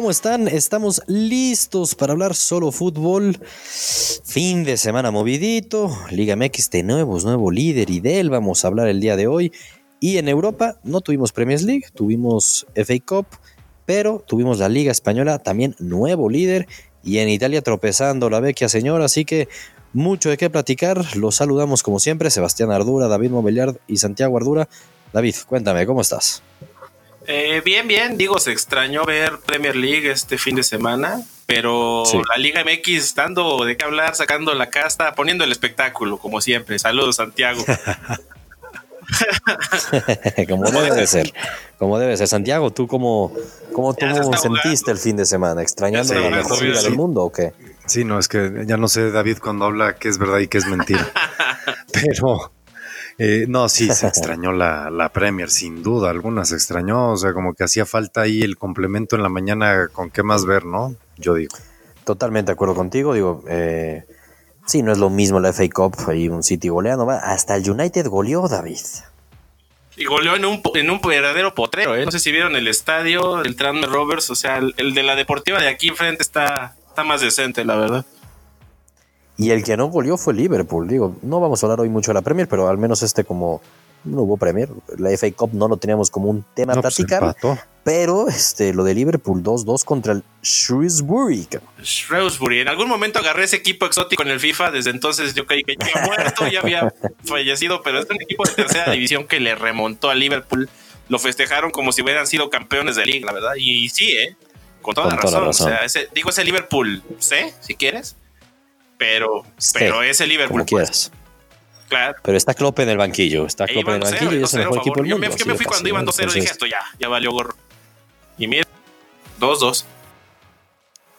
¿Cómo están? Estamos listos para hablar solo fútbol. Fin de semana movidito. Liga MX de nuevos, nuevo líder y de él vamos a hablar el día de hoy. Y en Europa no tuvimos Premier League, tuvimos FA Cup, pero tuvimos la Liga Española, también nuevo líder. Y en Italia tropezando la vecchia señora, así que mucho de qué platicar. Los saludamos como siempre, Sebastián Ardura, David Mobiliard y Santiago Ardura. David, cuéntame, ¿cómo estás? Eh, bien, bien. Digo, se extrañó ver Premier League este fin de semana, pero la Liga MX dando de qué hablar, sacando la casta, poniendo el espectáculo, como siempre. Saludos, Santiago. como debe de ser, como debe ser. Santiago, ¿tú cómo, cómo, sentiste el fin de semana? ¿Extrañando la mejor liga del mundo o qué? Sí, no, es que ya no sé, David, cuando habla qué es verdad y qué es mentira. Pero eh, no, sí, se extrañó la, la, Premier, sin duda alguna se extrañó, o sea, como que hacía falta ahí el complemento en la mañana con qué más ver, ¿no? Yo digo. Totalmente de acuerdo contigo, digo, eh, sí, no es lo mismo la FA Cup y un City goleando, hasta el United goleó, David. Y goleó en un, en un verdadero potrero, ¿eh? No sé si vieron el estadio, el Tranmere Rovers, o sea, el, el, de la deportiva de aquí enfrente está, está más decente, la verdad. Y el que no goleó fue Liverpool. Digo, no vamos a hablar hoy mucho de la Premier, pero al menos este como no hubo Premier. La FA Cup no lo teníamos como un tema a pues, platicar. pero este, lo de Liverpool 2-2 contra el Shrewsbury. Shrewsbury. En algún momento agarré ese equipo exótico en el FIFA. Desde entonces yo creí que ya había muerto, ya había fallecido. Pero es un equipo de tercera división que le remontó a Liverpool. Lo festejaron como si hubieran sido campeones de liga, la verdad. Y sí, ¿eh? Con toda, la, razón. O sea, digo, ese Liverpool C, si quieres pero, pero es el Liverpool. Como pues. quieras. Claro. Pero está Klopp en el banquillo. Está Klopp en el banquillo y es el mejor equipo del mundo. Yo me, fui cuando iban 2-0 y dije esto ya, ya valió gorro. Y mira, 2-2.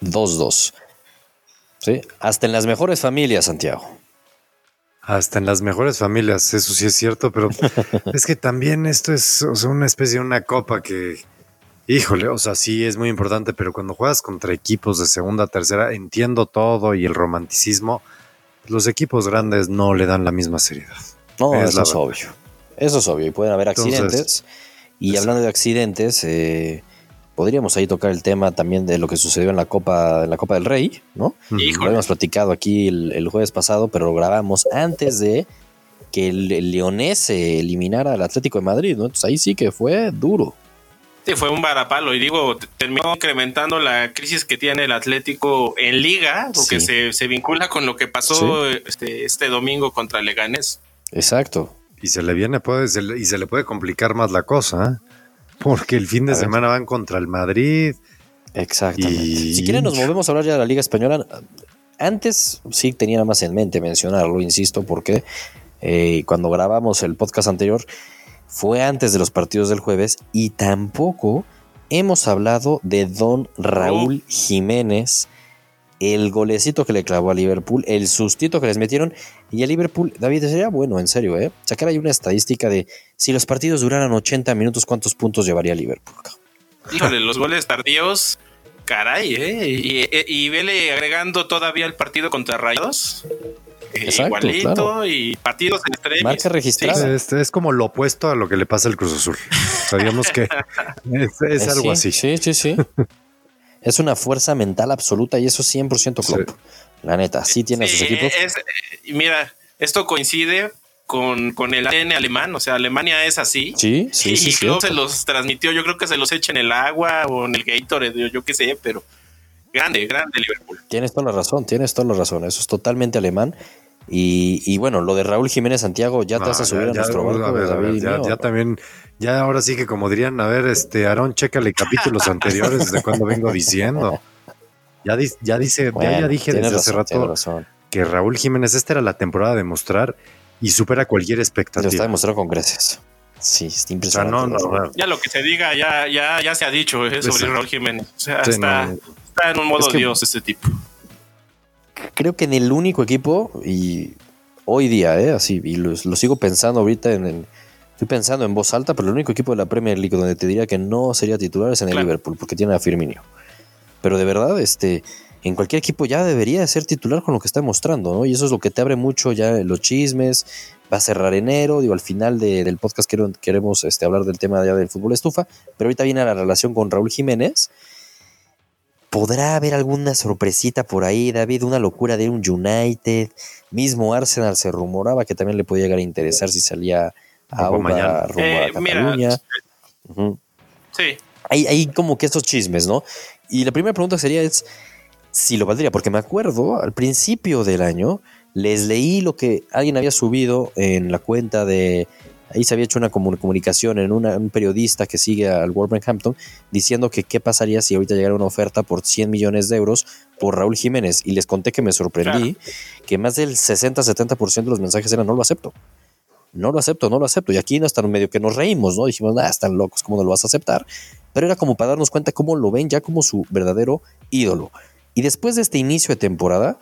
2-2. Sí, hasta en las mejores familias, Santiago. Hasta en las mejores familias, eso sí es cierto, pero es que también esto es o sea, una especie de una copa que, Híjole, o sea, sí es muy importante, pero cuando juegas contra equipos de segunda, tercera, entiendo todo y el romanticismo, los equipos grandes no le dan la misma seriedad. No, eso es obvio. Eso es obvio. Y pueden haber accidentes. y hablando de accidentes, eh, podríamos ahí tocar el tema también de lo que sucedió en la Copa, en la Copa del Rey, ¿no? Lo habíamos platicado aquí el, jueves pasado, pero lo grabamos antes de que el, el Leonés se eliminara al Atlético de Madrid, ¿no? Entonces ahí sí que fue duro. Sí, fue un varapalo y digo, terminó incrementando la crisis que tiene el Atlético en liga, porque se, vincula con lo que pasó este, este, domingo contra Leganés. Exacto. Y se le viene, puede, y se le puede complicar más la cosa, ¿eh? porque el fin de semana van contra el Madrid. Exactamente. Si quieren nos movemos a hablar ya de la Liga Española. Antes sí tenía más en mente mencionarlo, insisto, porque eh, cuando grabamos el podcast anterior fue antes de los partidos del jueves y tampoco hemos hablado de don Raúl Jiménez, el golecito que le clavó a Liverpool, el sustito que les metieron y a Liverpool, David, sería bueno, en serio, ¿eh? Sacar ahí una estadística de si los partidos duraran 80 minutos, ¿cuántos puntos llevaría Liverpool? Híjole, los goles tardíos, caray, ¿eh? Y, y, vele agregando todavía el partido contra Rayos. Exacto, igualito y partidos extremos. Marca registrada. Es, como lo opuesto a lo que le pasa al Cruz Azul. Sabíamos que es, algo así. Sí, sí, sí. es una fuerza mental absoluta y eso 100% Klopp. La neta, sí tiene a sus equipos. Eh, mira, esto coincide con, con, el ADN alemán, o sea, Alemania es así. Sí, sí, sí. Y Klopp se los transmitió, yo creo que se los echa en el agua o en el Gatorade, yo, yo qué sé, pero grande, grande Liverpool. Tienes toda la razón, tienes toda la razón, eso es totalmente alemán. Y, bueno, lo de Raúl Jiménez Santiago, ya te vas a subir a nuestro barco, ya, también, ya ahora sí que como dirían, a ver, este, Aarón, chécale capítulos anteriores de cuando vengo diciendo. Ya, ya dice, ya, dije desde hace rato que Raúl Jiménez, esta era la temporada de mostrar y supera cualquier expectativa. Lo está demostrando con creces. Sí, está impresionante. Ya lo que se diga, ya, ya, ya se ha dicho eh, sobre Raúl Jiménez. O sea, está, está, en un modo Dios este tipo creo que en el único equipo, y hoy día, ¿eh? así, y lo, sigo pensando ahorita en, Estoy pensando en voz alta, pero el único equipo de la Premier League donde te diría que no sería titular es en el Liverpool, porque tiene a Firmino. Pero de verdad, este, en cualquier equipo ya debería ser titular con lo que está mostrando, ¿no? Y eso es lo que te abre mucho ya los chismes. Va a cerrar enero, digo, al final del podcast queremos este, hablar del tema ya del fútbol estufa, pero ahorita viene la relación con Raúl Jiménez ¿Podrá haber alguna sorpresita por ahí, David? Una locura de un United. Mismo Arsenal se rumoraba que también le podía llegar a interesar si salía a Auba rumbo a Eh, mira, Cataluña. Sí, hay, hay como que estos chismes, ¿no? Y la primera pregunta sería es si lo valdría, porque me acuerdo al principio del año les leí lo que alguien había subido en la cuenta de ahí se había hecho una comu- comunicación en una- un periodista que sigue al Wolverhampton diciendo que qué pasaría si ahorita llegara una oferta por 100 millones de euros por Raúl Jiménez y les conté que me sorprendí que más del 60-70% de los mensajes eran no lo acepto. No lo acepto, no lo acepto. Y aquí hasta medio que nos reímos, ¿no? Dijimos, ah, están locos, ¿cómo no lo vas a aceptar? Pero era como para darnos cuenta cómo lo ven ya como su verdadero ídolo. Y después de este inicio de temporada,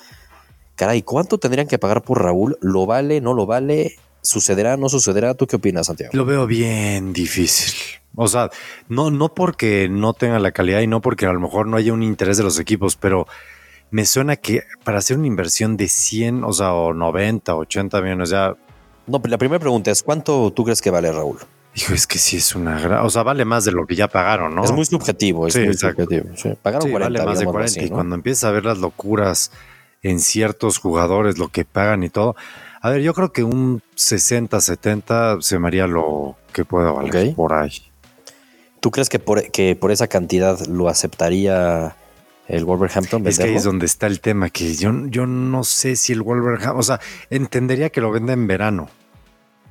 caray, ¿cuánto tendrían que pagar por Raúl? ¿Lo vale? ¿No lo vale? ¿Sucederá? ¿No sucederá? ¿Tú qué opinas, Santiago? Lo veo bien difícil. O sea, no, no porque no tenga la calidad y no porque a lo mejor no haya un interés de los equipos, pero me suena que para hacer una inversión de 100, o sea, o 90, 80 millones, ya, No, pero la primera pregunta es, ¿cuánto tú crees que vale Raúl? hijo, es que sí es una gran, o sea, vale más de lo que ya pagaron, ¿no? Es muy subjetivo, es Sí, muy exacto. subjetivo. sí. Pagaron Sí, 40, vale más de digámoslo 40. así, y cuando empiezas a ver las locuras en ciertos jugadores, lo que pagan y todo. A ver, yo creo que un 60, 70 se me haría lo que pueda valer por ahí. ¿Tú crees que por, que por esa cantidad lo aceptaría el Wolverhampton? Es que ahí es donde está el tema, que yo, yo no sé si el Wolverhampton, o sea, entendería que lo venda en verano,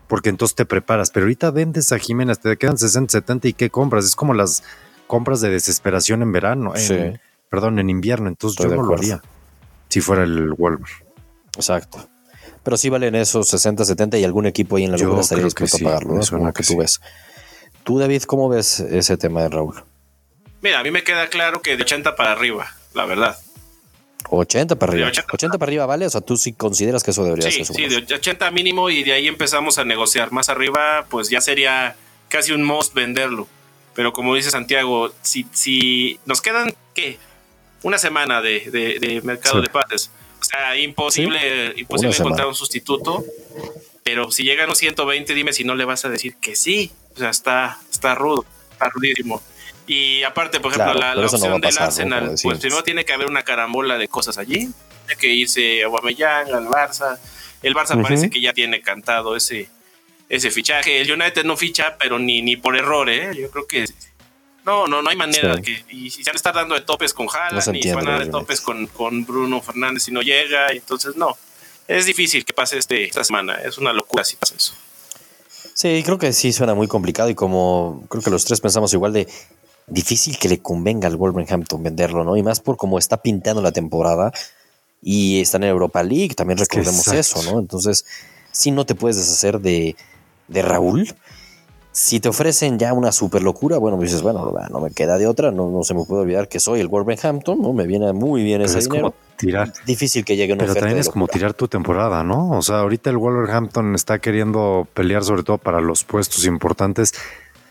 porque entonces te preparas, pero ahorita vendes a Jiménez, te quedan 60, 70 y ¿qué compras? Es como las compras de desesperación en verano, en- Sí. perdón, en invierno, entonces Estoy yo no lo haría si fuera el Wolver. Exacto. Pero sí valen esos 60, 70 y algún equipo ahí en la Yo locura estaría dispuesto sí, a pagarlo, ¿no? Como que que tú sí. ves. Tú, David, ¿cómo ves ese tema de Raúl? mira, a mí me queda claro que de 80 para arriba, la verdad. 80 para arriba. De 80, 80 para arriba vale, o sea, tú sí consideras que eso debería Sí, ser su sí, precio. de 80 mínimo y de ahí empezamos a negociar. Más arriba, pues ya sería casi un must venderlo. Pero como dice Santiago, si, si nos quedan, ¿qué? Una semana de, de- de mercado Sí. de pases. Sea, imposible, imposible encontrar un sustituto. Pero si llegan los 120, dime si no le vas a decir que sí. O sea, está, está rudo, está rudísimo. Y aparte, por ejemplo, Claro, la, eso no opción del ¿no? Arsenal, Como pues primero tiene que haber una carambola de cosas allí. Tiene que irse a Aubameyang, al Barça. El Barça parece que ya tiene cantado ese, ese fichaje. El United no ficha, pero ni, ni por error, ¿eh? Yo creo que no, no, no hay manera Sí. que. Y si se van a estar dando de topes con No Haaland, se y se van a dar de topes con, con Bruno Fernández si no llega. Entonces, no. Es difícil que pase este, esta semana. Es una locura si pasa eso. Sí, creo que sí suena muy complicado y como creo que los tres pensamos igual de difícil que le convenga al Wolverhampton venderlo, ¿no? Y más por cómo está pintando la temporada y está en Europa League, también recordemos exacto. eso, ¿no? Entonces, si no te puedes deshacer de, de Raúl, si te ofrecen ya una super locura, bueno, pues dices, bueno, no me queda de otra, no, no se me puede olvidar que soy el Wolverhampton, ¿no? Me viene muy bien Pero ese es dinero. como tirar. Difícil que llegue una Pero también es como tirar tu temporada, ¿no? O sea, ahorita el Wolverhampton está queriendo pelear sobre todo para los puestos importantes.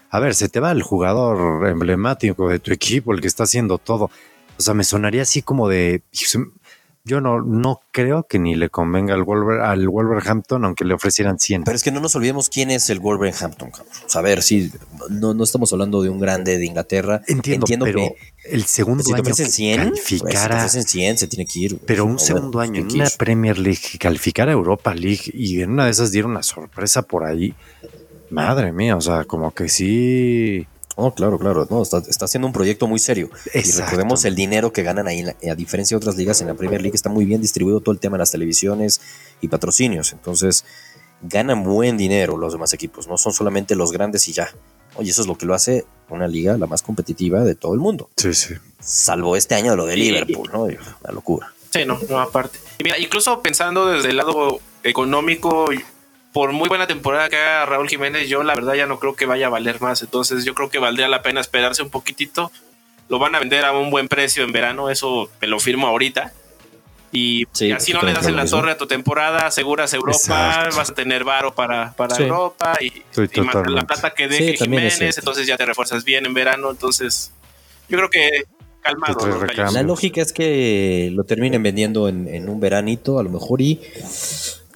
A ver, se te va el jugador emblemático de tu equipo, el que está haciendo todo. O sea, me sonaría así como de... Yo no, no creo que ni le convenga al, Wolver, al Wolverhampton, aunque le ofrecieran 100. Pero es que no nos olvidemos quién es el Wolverhampton, cabrón. O sea, a ver, sí, no, no estamos hablando de un grande de Inglaterra. Entiendo, pero que el segundo si año que 100, güey, si te calificara, ofrecen 100, se tiene que ir. pero un segundo año en una. Premier League que calificara a Europa League y en una de esas diera una sorpresa por ahí. Madre mía, o sea, como que sí. No, claro, claro. No, está, está haciendo un proyecto muy serio. Y recordemos el dinero que ganan ahí. en la- a diferencia de otras ligas, en la Premier League está muy bien distribuido todo el tema de las televisiones y patrocinios. Entonces, ganan buen dinero los demás equipos. No son solamente los grandes y ya. Oye, eso es lo que lo hace una liga la más competitiva de todo el mundo. Sí, sí. Salvo este año lo de Liverpool, ¿no? Una locura. Sí, no, no, aparte. Y mira, incluso pensando desde el lado económico, y por muy buena temporada que haga Raúl Jiménez, yo la verdad ya no creo que vaya a valer más. Entonces yo creo que valdría la pena esperarse un poquitito. Lo van a vender a un buen precio en verano, eso me lo firmo ahorita. Y Sí, así no le das en la torre a tu temporada, aseguras Europa, Exacto. vas a tener varo para, para Sí. Europa y, y más la plata que Sí, deje es Jiménez, entonces ya te refuerzas bien en verano. Entonces yo creo que calmado. La lógica es que lo terminen vendiendo en, en un veranito, a lo mejor, y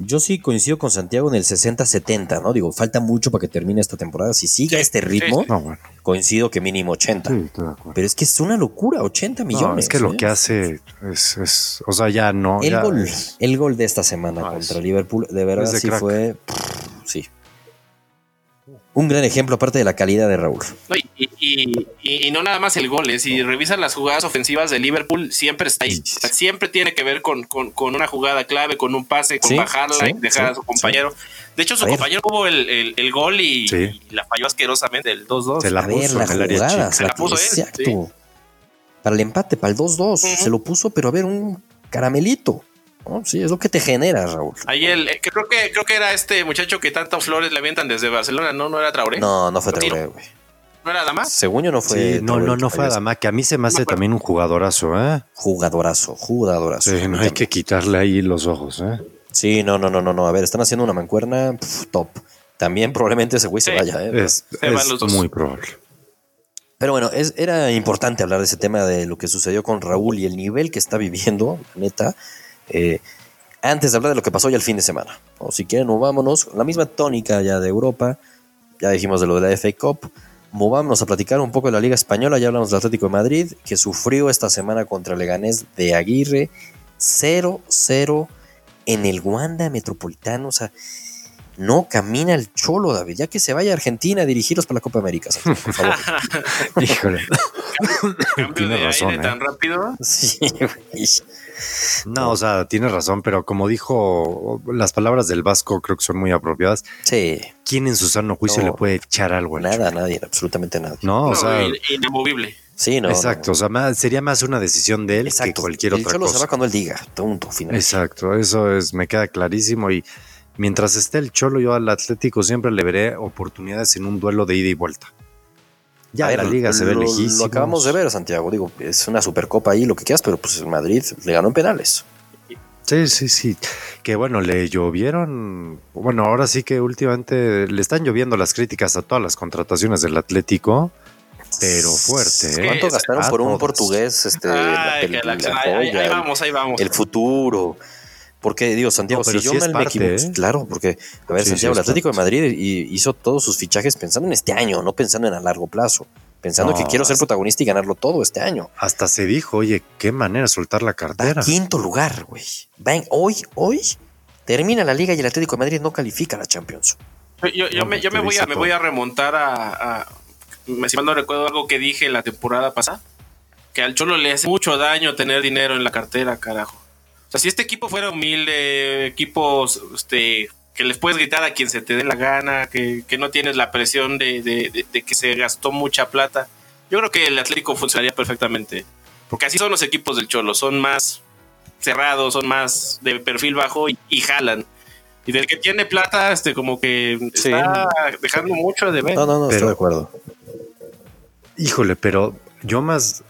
Yo sí coincido con Santiago en el 60-70, ¿no? Digo, falta mucho para que termine esta temporada. Si sigue Sí, este ritmo, sí, sí. No, bueno. coincido que mínimo 80. Sí, estoy de acuerdo. Pero es que es una locura, 80 millones. No, es que lo ¿eh? que hace es, es- o sea, ya no. El ya gol, es- el gol de esta semana Ah, contra es- Liverpool, de verdad de sí crack. fue. Sí. Un gran ejemplo, aparte de la calidad de Raúl. No, y, y- y- no nada más el gol, eh, si revisas las jugadas ofensivas de Liverpool, siempre está ahí. Sí. O sea, siempre tiene que ver con, con- con una jugada clave, con un pase, con Sí, bajarla sí, y dejar sí, a su compañero. De hecho, su ver. compañero tuvo el, el- el gol y, Sí. y la falló asquerosamente, el 2-2. Se la a ver, puso la jugada. Se la puso él, exacto. sí. Para el empate, para el 2-2. Ujú. Se lo puso, pero a ver, un caramelito. ¿No? Sí, es lo que te genera, Raúl. Ahí el, eh, creo que creo que era este muchacho que tantas flores le avientan desde Barcelona, ¿no? ¿No era Traoré? No, no fue. Traoré, güey. ¿No era Damas? Según yo no fue. Sí, no, no, no fue. Adama, que a mí se me hace acuerdo. también un jugadorazo, ¿eh? Jugadorazo, jugadorazo. Sí, no hay que quitarle ahí los ojos, ¿eh? Sí, no, no, no, no, no. A ver, están haciendo una mancuerna pf, top. También probablemente ese güey se vaya, ¿eh? Es, es muy probable. Pero bueno, es, era importante hablar de ese tema de lo que sucedió con Raúl y el nivel que está viviendo, neta. Eh, antes de hablar de lo que pasó ya el fin de semana. O si quieren, movámonos. La misma tónica ya de Europa. Ya dijimos de lo de la FA Cup. Movámonos a platicar un poco de la Liga Española. Ya hablamos del Atlético de Madrid, que sufrió esta semana contra el Leganés de Aguirre. 0-0 en el Wanda Metropolitano. O sea, no camina el cholo, David. Ya que se vaya a Argentina a dirigirlos para la Copa América, por favor. Híjole. Cambio Tiene de razón, aire ¿eh? tan rápido. Sí, güey. No, o sea, tienes razón, pero como dijo, las palabras del Vasco creo que son muy apropiadas. Sí, ¿Quién en su sano juicio No. le puede echar algo al nada, nadie, absolutamente nadie. No, o No, sea, in- inamovible. Sí, no. no, exacto, o sea, más- sería más una decisión de él Exacto. que cualquier otra Cholo se cosa. va cuando él diga, punto, final. Exacto, eso es, me queda clarísimo y mientras esté el Cholo, yo al Atlético siempre le veré oportunidades en un duelo de ida y vuelta. Ya A ver, la liga se ve lo, lejísimo. Lo acabamos de ver, Santiago. Digo, es una supercopa ahí, lo que quieras, pero pues el Madrid le ganó en penales. Sí, sí, sí. Que bueno, le llovieron. Bueno, ahora sí que últimamente le están lloviendo las críticas a todas las contrataciones del Atlético, pero fuerte. ¿eh? ¿Cuánto gastaron por un portugués? Este, Ay, la- ahí, ahí vamos, ahí vamos. el futuro. Porque, digo, Santiago, No, si yo sí mal me equivoco, ¿eh? claro, porque, a ver, Sí, Santiago, el Atlético de. Madrid hizo todos sus fichajes pensando en este año, no pensando en a largo plazo. Pensando No, que quiero ser protagonista y ganarlo todo este año. Hasta se dijo, oye, qué manera de soltar la Va cartera. a quinto lugar, güey. En- hoy, hoy termina la liga y el Atlético de Madrid no califica a la Champions. Yo, yo- No, me, yo te me voy a me todo. voy a remontar a, a- me- si mal no recuerdo algo que dije la temporada pasada que al Cholo le hace mucho daño tener dinero en la cartera, carajo. O sea, si este equipo fuera humilde, equipos este que les puedes gritar a quien se te dé la gana, que, que no tienes la presión de, de- de- de que se gastó mucha plata, yo creo que el Atlético funcionaría perfectamente. Porque así son los equipos del Cholo, son más cerrados, son más de perfil bajo y, y jalan. Y del que tiene plata, este, como que Sí. está dejando mucho de ver. No, no, no, estoy de acuerdo. Híjole, pero yo más.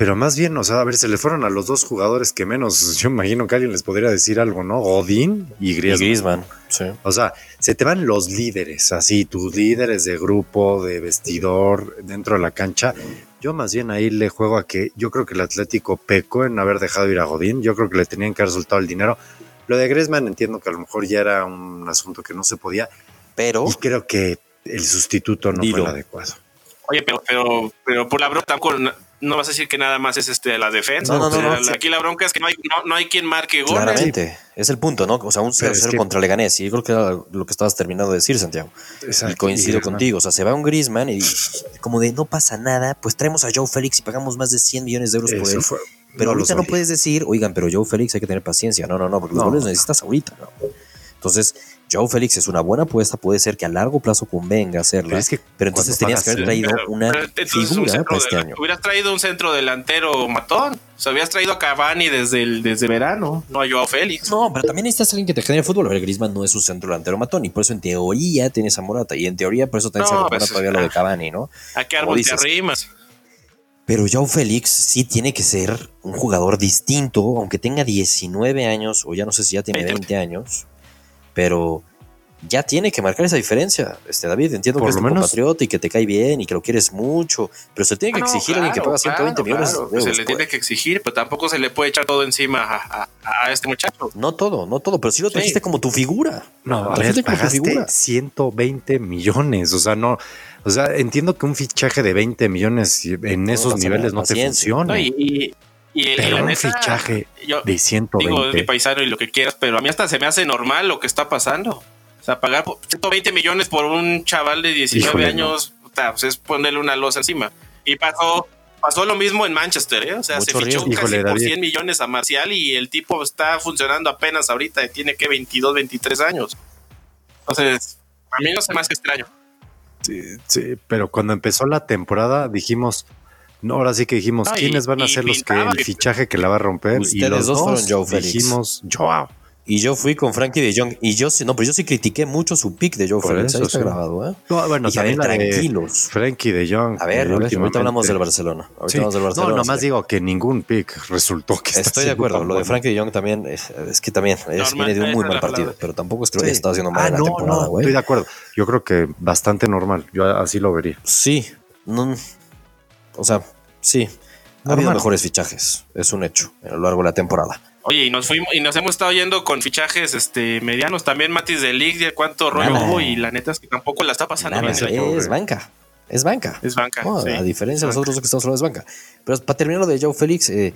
Pero más bien, o sea, a ver, se le fueron a los dos jugadores que menos. Yo imagino que alguien les podría decir algo, ¿no? Godín y Y Griezmann. Griezmann, sí. O sea, se te van los líderes, así, tus líderes de grupo, de vestidor, dentro de la cancha. Yo más bien ahí le juego a que yo creo que el Atlético pecó en haber dejado ir a Godín. Yo creo que le tenían que haber soltado el dinero. Lo de Griezmann entiendo que a lo mejor ya era un asunto que no se podía. Pero, Y creo que el sustituto no Dilo. fue el adecuado. Oye, pero, pero, pero por la bronca tampoco no- no vas a decir que nada más es este la defensa. No, no, O sea, no, no. Aquí la bronca es que no hay, no, no hay quien marque goles. claramente, es el punto, ¿no? O sea, un 0-0 Pero es que- contra Leganés. Y yo creo que era lo que estabas terminando de decir, Santiago. Exacto. Y coincido contigo. O sea, se va un Griezmann y como de no pasa nada, pues traemos a Joe Félix y pagamos más de 100 millones de euros por Eso él. fue- Pero no ahorita no puedes decir, oigan, pero Joe Félix hay que tener paciencia. No, no, no, porque los No. goles necesitas ahorita. ¿no? Entonces, Joe Félix es una buena apuesta, puede ser que a largo plazo convenga hacerla. Pero es que pero entonces tenías que haber traído Pero- una un figura para este de- año. Hubieras traído un centro delantero matón. O sea, habías traído a Cavani desde, el, desde verano, no a Joao Félix. No, pero también necesitas alguien que te genere fútbol. A ver, Griezmann no es un centro delantero matón y por eso en teoría tienes a Morata y en teoría por eso también No, se recupera pues, todavía lo ah. de Cavani, ¿no? ¿A qué árbol te arrimas? Pero Joao Félix sí tiene que ser un jugador distinto, aunque tenga 19 años, o ya no sé si ya tiene 20. 20 años, pero ya tiene que marcar esa diferencia. Este David, entiendo Por que es tu menos- compatriota y que te cae bien y que lo quieres mucho, pero se tiene que Ah, no, exigir a alguien que paga 120 claro, millones claro, de pues euros. se le pues. tiene que exigir, pero tampoco se le puede echar todo encima a, a- a este muchacho. No todo, no todo, pero sí lo trajiste como tu figura. No, a trajiste ver, como tu pagaste figura. 120 millones. O sea, no. O sea, entiendo que un fichaje de 20 millones en esos niveles no te funciona. No, y, y, y- pero un neta, fichaje yo de digo, es mi 120. paisano y lo que quieras, pero a mí hasta se me hace normal lo que está pasando. O sea, pagar por 120 millones por un chaval de 19 Híjole, años, puta, pues es ponerle una losa encima. Y pasó, pasó lo mismo en Manchester, ¿eh? O sea, Mucho se fichó riesgo. casi por David. 100 millones a Marcial y el tipo está funcionando apenas ahorita, tiene que 22, 23 años. Entonces, a mí no se me hace extraño. Sí, sí, pero cuando empezó la temporada dijimos, no, ahora sí que dijimos, No, y- ¿quiénes van a y ser los que el fichaje que la va a romper? y Ustedes los dos dos, fueron Joe Félix. dijimos, Joao. Y yo fui con Frankie de Jong. Y yo sí, no, pero yo sí critiqué mucho su pick de Joe Por Félix. Ahí eso, está sí. grabado, ¿eh? No, bueno, Dije, a ver, tranquilos. Frankie de Jong. A ver, a ver, ahorita hablamos del Barcelona. Ahorita hablamos del No, Barcelona. nomás sí. digo que ningún pick resultó que está Estoy de acuerdo. Lo de. Frankie de Jong también es, es que también es, Normal, viene de un muy mal partido. Pero tampoco es que lo haya estado haciendo mal Ah, en la no, temporada, no, güey. estoy de acuerdo. Yo creo que bastante normal. Yo así lo vería. Sí, no, o sea, sí. Ha habido Normal. mejores fichajes, es un hecho, a lo largo de la temporada. Oye, y nos fuimos y nos hemos estado yendo con fichajes este medianos también Matis de League, cuánto rollo Nada. hubo y la neta es que tampoco la está pasando es banca, es banca. Es banca. No, sí. A diferencia de los otros dos que estamos hablando, es banca. Pero para terminar lo de Joe Félix, eh,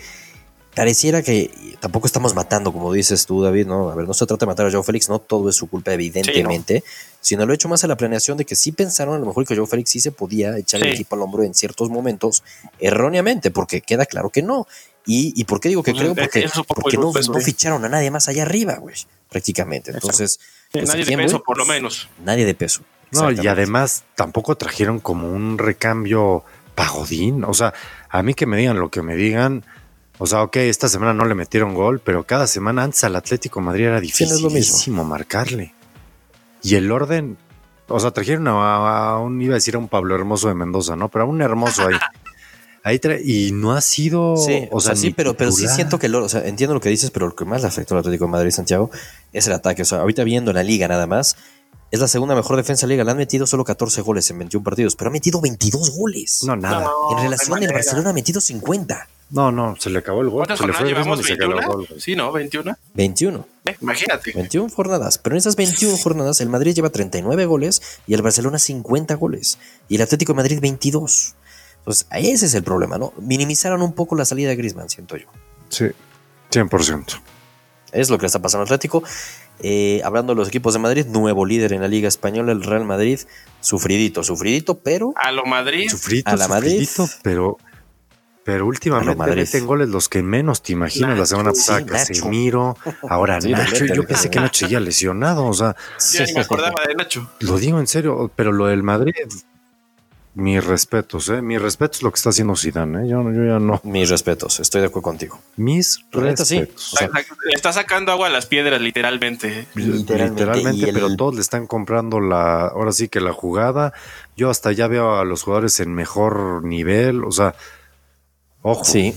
pareciera que tampoco estamos matando, como dices tú, David, ¿no? A ver, no se trata de matar a Joe Félix, no todo es su culpa, evidentemente, sino lo he hecho más a la planeación de que sí pensaron a lo mejor que Joe Félix sí se podía echar el equipo al hombro en ciertos momentos, erróneamente, porque queda claro que no. ¿Y, y por qué digo que Pues, creo? es- Porque, no, ¿eh? ficharon a nadie más allá arriba, güey, prácticamente. Entonces, pues, ¿a nadie de peso, por lo menos. Nadie de peso. No, y además tampoco trajeron como un recambio pagodín. O sea, a mí que me digan lo que me digan. O sea, ok, esta semana no le metieron gol, pero cada semana antes al Atlético de Madrid era Sí, no dificilísimo marcarle. Y el orden, o sea, trajeron a, a un, iba a decir a un Pablo Hermoso de Mendoza, ¿no? Pero a un hermoso ahí. Ahí y no ha sido. Sí, o, sea, sí, pero, pero sí siento que, lo, o sea, entiendo lo que dices, pero lo que más le afectó al Atlético de Madrid, Santiago, es el ataque. O sea, ahorita viendo en la liga nada más, es la segunda mejor defensa de la liga. Le han metido solo 14 goles en 21 partidos, pero ha metido 22 goles. No, nada. No, en relación, el. Barcelona ha metido 50 No, no, se le acabó el gol. ¿Cuántas Se le fue el ritmo llevamos? y se acabó el ¿21? gol. Sí, ¿no? ¿21? 21. Eh, imagínate. 21 jornadas. Pero en esas 21 jornadas, el Madrid lleva 39 goles y el Barcelona 50 goles. Y el Atlético de Madrid 22. Entonces, ese es el problema, ¿no? Minimizaron un poco la salida de Griezmann, siento yo. Sí, 100%. Es lo que le está pasando al Atlético. Eh, hablando de los equipos de Madrid, nuevo líder en la Liga Española, el Real Madrid. Sufridito, sufridito, pero A lo Madrid. Sufrito, A la Madrid. sufridito, pero, pero últimamente Madrid. meten goles los que menos te imaginas. la semana sí, pasada Nacho. Casemiro, ahora Sí, Nacho. Yo pensé que Nacho seguía lesionado, o sea, Ya ni me acordaba de Nacho. lo digo en serio, pero lo del Madrid, mis respetos, ¿eh? Mis respetos lo que está haciendo Zidane, ¿eh? Yo, yo ya no. mis respetos, estoy de acuerdo contigo. Mis sí. respetos. O sea, Le está sacando agua a las piedras, literalmente. Literalmente, Literalmente, el- pero todos le están comprando la, ahora sí que la jugada. Yo hasta ya veo a los jugadores en mejor nivel, o sea, ojo. Sí,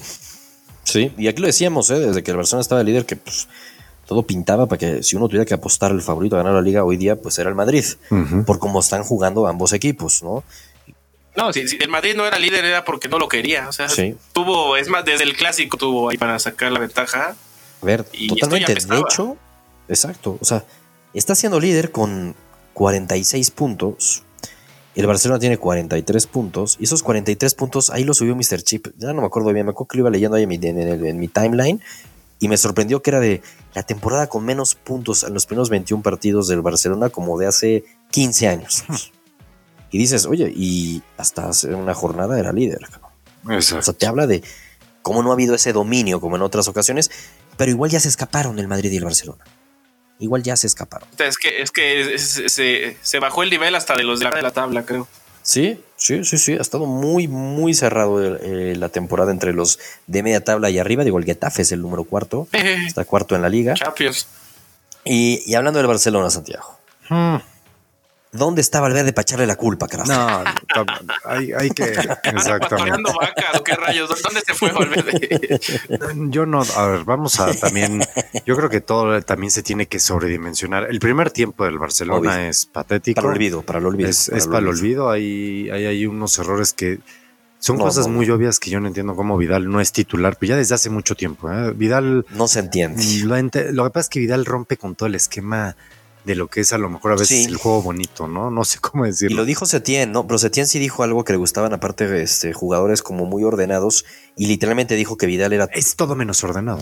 sí. Y aquí lo decíamos, ¿eh? desde que el Barcelona estaba de líder, que pues, todo pintaba para que si uno tuviera que apostar el favorito a ganar la liga hoy día, pues era el Madrid. Por cómo están jugando ambos equipos, ¿no? No, si, si el Madrid no era líder era porque no lo quería. O sea, Sí. tuvo, es más, desde el clásico tuvo ahí para sacar la ventaja. A ver, Y totalmente. De hecho, exacto. O sea, está siendo líder con 46 puntos. El Barcelona tiene 43 puntos. Y esos 43 puntos, ahí lo subió Mr. Chip. Ya no me acuerdo bien, me acuerdo que lo iba leyendo ahí en mi, en mi timeline. Y me sorprendió que era de la temporada con menos puntos en los primeros 21 partidos del Barcelona, como de hace 15 años. Y dices, oye, y hasta hace una jornada era líder. cabrón. O Exacto. sea, te habla de cómo no ha habido ese dominio como en otras ocasiones, pero igual ya se escaparon el Madrid y el Barcelona. Igual ya se escaparon. O sea, Es que, es que es- es- se, se bajó el nivel hasta de los de la, de la tabla, creo. Sí, sí, sí, sí. Ha estado muy, muy cerrado el- eh, la temporada entre los de media tabla y arriba. Digo, el Getafe es el número cuarto. Está cuarto en la liga. Champions. Y, y hablando del Barcelona, Santiago. Hmm. ¿Dónde está Valverde para echarle la culpa, carajo? No, hay, hay que. Exactamente. vacas, ¿qué rayos? ¿Dónde se fue Valverde? Yo no, a ver, vamos a también. Yo creo que todo también se tiene que sobredimensionar. El primer tiempo del Barcelona es patético. Para el olvido, para el olvido. Es para, el olvido. Hay, hay, hay unos errores que son cosas muy obvias que yo no entiendo cómo Vidal no es titular, pero ya desde hace mucho tiempo. ¿eh? Vidal. No se entiende. Lo, lo, que pasa es que Vidal rompe con todo el esquema de lo que es a lo mejor a veces el juego bonito, ¿no? No sé cómo decirlo. Y lo dijo Setien, ¿no? Pero Setien sí dijo algo que le gustaban, aparte, este, jugadores como muy ordenados, y literalmente dijo que Vidal era. Es todo menos ordenado.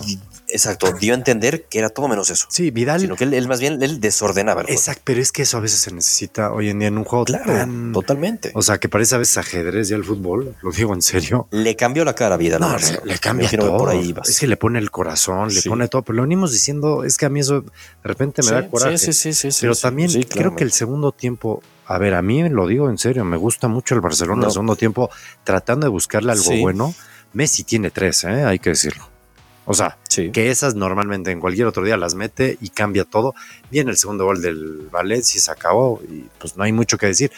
Exacto, dio a entender que era todo menos eso. Sí, Vidal. Sino que él, más bien él desordenaba. Exacto, pero es que eso a veces se necesita hoy en día en un juego claro, totalmente. O sea, que parece a veces ajedrez ya el fútbol, lo digo en serio. Le cambió la cara a Vidal. No, le, cambia todo. Por ahí Es que le pone el corazón, le pone todo, pero lo venimos diciendo, es que a mí eso de repente me da coraje. Sí, sí, sí, sí. Pero también creo que el segundo tiempo a ver, a mí lo digo en serio, me gusta mucho el Barcelona el segundo tiempo, tratando de buscarle algo bueno. Messi tiene tres, ¿eh? hay que decirlo. O sea, que esas normalmente en cualquier otro día las mete y cambia todo. Viene el segundo gol del Valencia y se acabó y pues no hay mucho que decir.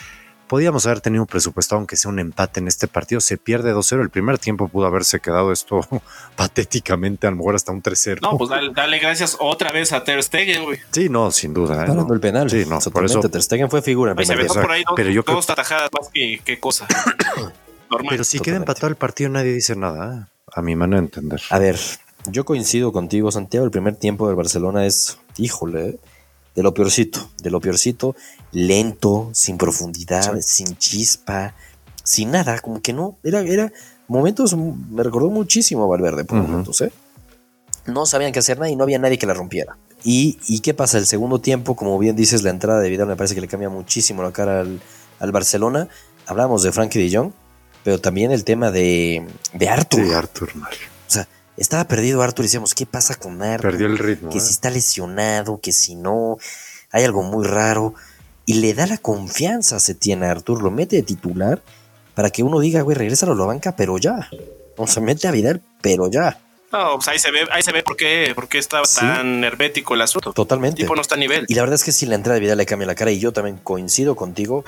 Podíamos haber tenido un presupuesto, aunque sea un empate en este partido. Se pierde 2-0. El primer tiempo pudo haberse quedado esto patéticamente, a lo mejor hasta un 3-0. No, pues dale, gracias otra vez a Ter Stegen, güey. Sí, no, sin duda. ¿eh? el penal. Sí, no, por eso. Ter Stegen fue figura. se ve por ahí dos, pero yo dos atajadas más que, que cosa. Normal. Pero si queda empatado el partido, nadie dice nada, ¿eh? a mi manera de entender. A ver, yo coincido contigo, Santiago. El primer tiempo del Barcelona es, híjole, de lo peorcito, de lo peorcito, lento, sin profundidad, sin chispa, sin nada, como que no, era, era momentos, me recordó muchísimo a Valverde por momentos, ¿eh? No sabían qué hacer nada y no había nadie que la rompiera. Y, y, qué pasa? El segundo tiempo, como bien dices, la entrada de Vidal me parece que le cambia muchísimo la cara al, al Barcelona. Hablamos de Frankie de Jong, pero también el tema de, de Arthur. Sí, Arthur, O sea, estaba perdido Arthur y decíamos, ¿qué pasa con Arthur? Perdió el ritmo. Que si ¿eh? está lesionado, que si no, hay algo muy raro. Y le da la confianza se tiene a Arthur, lo mete de titular para que uno diga, güey, regresa a la banca, pero ya. O sea, mete a Vidal, pero ya. No, pues ahí se ve, ahí se ve por qué, por qué estaba tan hermético el asunto. Totalmente. El tipo no está a nivel. Y la verdad es que si la entrada de Vidal le cambia la cara, y yo también coincido contigo,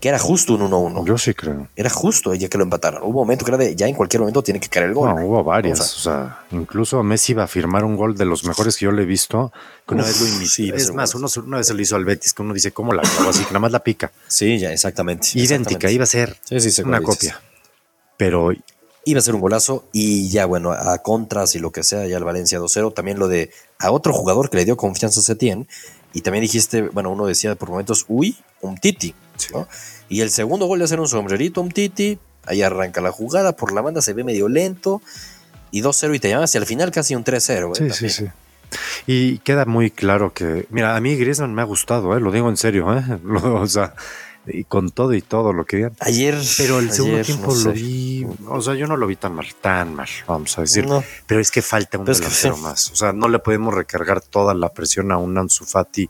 que era justo un 1-1. Yo sí creo. Era justo ya que lo empataron. Hubo un momento que era de ya en cualquier momento tiene que caer el gol. No, hubo varias. O sea, incluso Messi iba a firmar un gol de los mejores que yo le he visto. Que una vez lo Es más, uno, una vez se lo hizo al Betis, que uno dice cómo la acabó así, que nada más la pica. Sí, ya, exactamente. Idéntica, iba a ser una copia. Pero iba a ser un golazo y ya bueno, a contras y lo que sea, ya el Valencia 2-0, también lo de a otro jugador que le dio confianza a Setien y también dijiste, bueno, uno decía por momentos, uy, un Titi, ¿no? Y el segundo gol de hacer un sombrerito, un Titi, ahí arranca la jugada, por la banda se ve medio lento, y 2-0 y te llamas, y al final casi un 3-0. ¿eh? Sí, sí, sí. Y queda muy claro que, mira, a mí Griezmann me ha gustado, ¿eh? lo digo en serio, ¿eh? o sea, y con todo y todo lo que Ayer. Pero el segundo tiempo lo vi. O sea, yo no lo vi tan mal, tan mal, vamos a decir. Pero es que falta un delantero más. O sea, no le podemos recargar toda la presión a un Ansu Fati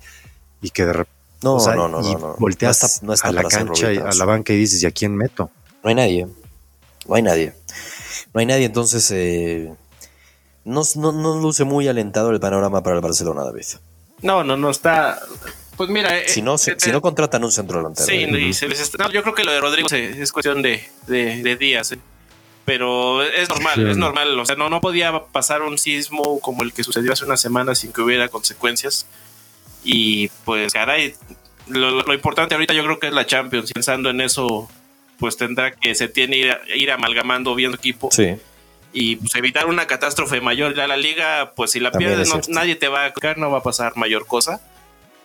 y que de repente. No, no, no, y no, volteas a la cancha, y a la banca y dices, ¿y a quién meto? No hay nadie. No hay nadie. No hay nadie, entonces. Eh, no, no, no luce muy alentado el panorama para el Barcelona, David. No, no, no está. Pues mira, eh, si no, si, no contratan un centro delantero. Sí, ¿eh? yo creo que lo de Rodrigo es cuestión de, días. ¿eh? Pero es normal, es normal. O sea, no, no podía pasar un sismo como el que sucedió hace una semana sin que hubiera consecuencias. Y pues, caray, lo, importante ahorita yo creo que es la Champions. Pensando en eso, pues tendrá que se tiene ir, ir amalgamando bien equipo. Sí. Y pues evitar una catástrofe mayor. Ya la liga, pues si la pierdes, nadie te va a caer, no va a pasar mayor cosa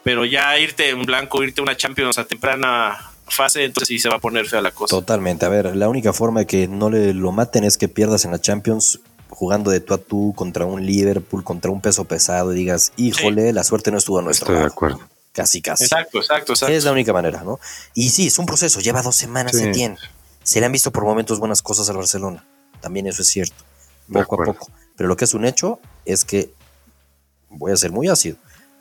pero ya irte en blanco, irte a una Champions a temprana fase, entonces sí se va a poner fea la cosa. Totalmente. A ver, la única forma de que no le lo maten es que pierdas en la Champions jugando de tú a tú contra un Liverpool, contra un peso pesado y digas, híjole, la suerte no estuvo a nuestro Estoy de acuerdo. Casi, casi. Exacto, exacto, exacto. Es la única manera, ¿no? Y sí, es un proceso, lleva dos semanas se tiene. Se le han visto por momentos buenas cosas al Barcelona. También eso es cierto. Poco a poco. Pero lo que es un hecho es que, voy a ser muy ácido,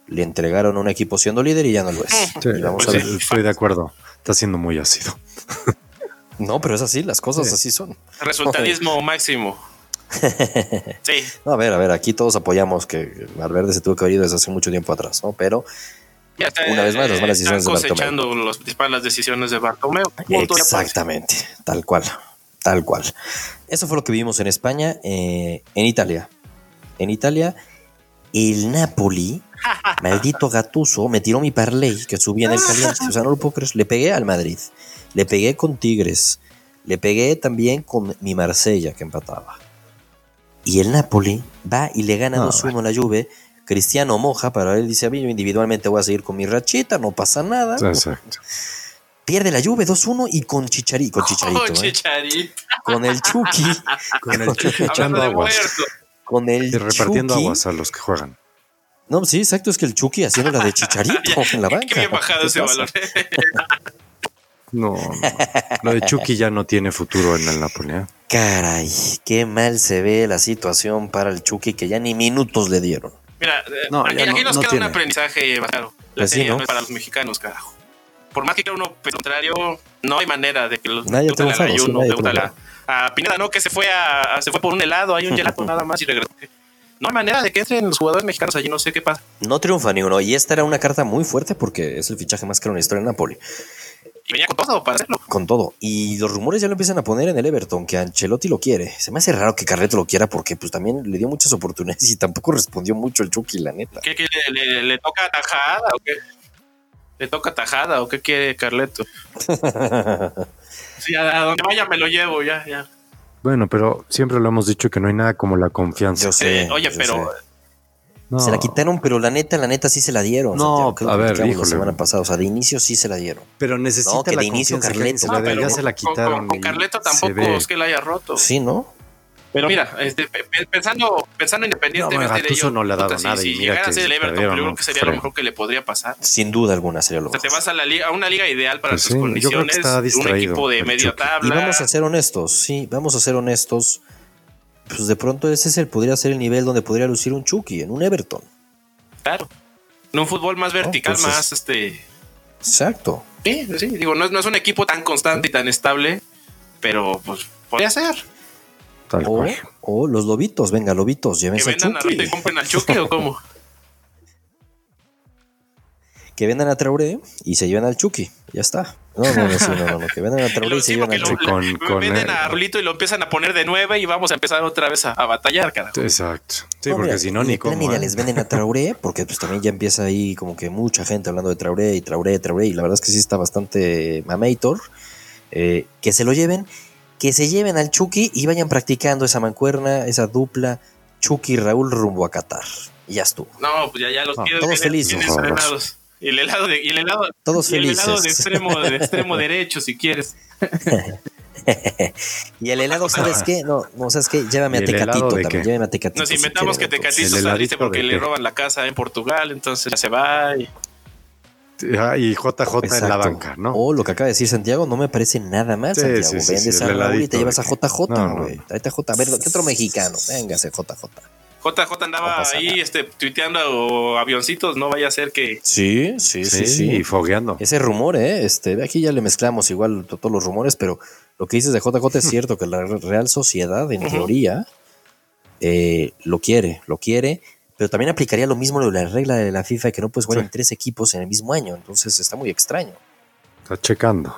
le entregaron un equipo siendo líder y ya no lo es. estoy de acuerdo. Está siendo muy ácido. no, pero es así, las cosas así son. Resultadismo máximo. Sí. No, a ver, a ver, aquí todos apoyamos que Valverde se tuvo que haber ido desde hace mucho tiempo atrás, ¿no? Pero Una vez más, las malas decisiones de cosechando los, las decisiones de Bartomeu. Exactamente, tal cual, tal cual. Eso fue lo que vimos en España, eh, en Italia. En Italia, el Napoli, maldito gatuso, me tiró mi parlay que subía en el caliente. O sea, no lo puedo creer. Le pegué al Madrid, le pegué con Tigres, le pegué también con mi Marsella que empataba. Y el Napoli va y le gana 2-1 a la Juve Cristiano moja, para él dice, a mí yo individualmente voy a seguir con mi rachita, no pasa nada. Exacto. Pierde la lluvia 2-1 y con Chicharito. Con Chicharito. Con, ¿eh? con el Chucky. con el Chucky echando aguas. Con el y repartiendo aguas a los que juegan. No, sí, exacto, es que el Chucky haciendo la de Chicharito en la banca. Qué bien bajado ese valor. no, no, lo de Chucky ya no tiene futuro en el Napoli. ¿eh? Caray, qué mal se ve la situación para el Chucky que ya ni minutos le dieron. Mira, eh, aquí, nos queda un aprendizaje claro. La pues no. para los mexicanos, carajo. Por más que uno pues, contrario, no hay manera de que los nadie te ayuno, la, a Pineda, ¿no? Que se fue a, se fue por un helado, hay un gelato nada más y regresó. No hay manera de que entren los jugadores mexicanos allí, no sé qué pasa. No triunfa ni uno. Y esta era una carta muy fuerte porque es el fichaje más caro en la historia de Napoli. Venía con todo para hacerlo. Con todo. Y los rumores ya lo empiezan a poner en el Everton, que Ancelotti lo quiere. Se me hace raro que Carleto lo quiera porque pues también le dio muchas oportunidades y tampoco respondió mucho el Chucky, la neta. ¿Qué, le, toca tajada o qué? ¿Le toca tajada o qué quiere Carleto? sí, a, donde vaya me lo llevo, ya, ya. Bueno, pero siempre lo hemos dicho que no hay nada como la confianza. Yo sé. oye, pero... Se la quitaron, pero la neta, la neta sí se la dieron. No, a ver, la semana pasada, o sea, de inicio sí se la dieron. Pero necesita no, que de inicio Carleto, ya se la quitaron. Con, Carleto tampoco es que la haya roto. Sí, ¿no? Pero mira, este, pensando, pensando independientemente de ello, no le ha dado nada. Si, llegara a ser el Everton, yo creo que sería lo mejor que le podría pasar. Sin duda alguna sería lo mejor. te vas a, la liga, a una liga ideal para pues tus condiciones, un equipo de media tabla. Y vamos a ser honestos, sí, vamos a ser honestos. Pues de pronto ese es el, podría ser el nivel donde podría lucir un Chucky, en un Everton. Claro. En un fútbol más vertical, más este. Exacto. Sí, sí, digo, no es, no es un equipo tan constante y tan estable, pero pues podría ser. o, los lobitos, venga, lobitos, llévense ¿Que vendan a Chucky. y compren al Chucky o cómo? que vendan a Traoré y se lleven al Chucky. Ya está. No, no, no, no, no, que vendan a Traoré y se lleven al Chucky. Con, con, venden a Rulito y lo empiezan a poner de nueve y vamos a empezar otra vez a, batallar, cara. Exacto. Sí, porque si no, ni cómo. Mira, ¿eh? les venden a Traoré, porque pues también ya empieza ahí como que mucha gente hablando de Traoré y Traoré, Traoré, y la verdad es que sí está bastante mamator. Eh, que se lo lleven, que se lleven al Chucky y vayan practicando esa mancuerna, esa dupla Chucky Raúl rumbo a Qatar. Y ya estuvo. No, pues ya, ya los no, Todos felices. Y el helado de, y el helado, Todos y el helado de extremo, de extremo derecho, si quieres. y el helado, ¿sabes qué? No, no ¿sabes qué? Llévame a Tecatito también. Llévame a Tecatito. Nos inventamos que Tecatito saliste porque le roban la casa en Portugal, entonces ya se va y. Ah, y JJ en la banca, ¿no? O lo que acaba de decir Santiago, no me parece nada más, Santiago. Vendes a Raúl y te llevas a JJ, güey. No, A ver, ¿qué otro mexicano? Véngase, JJ. JJ andaba ahí este, tuiteando avioncitos, no vaya a ser que. Sí, sí, sí, sí. Y fogueando. Ese rumor, ¿eh? Este, aquí ya le mezclamos igual todos los rumores, pero lo que dices de JJ es cierto, que la Real Sociedad, en teoría, eh, lo quiere, lo quiere, pero también aplicaría lo mismo de la regla de la FIFA que no puedes jugar en tres equipos en el mismo año, entonces está muy extraño. Está checando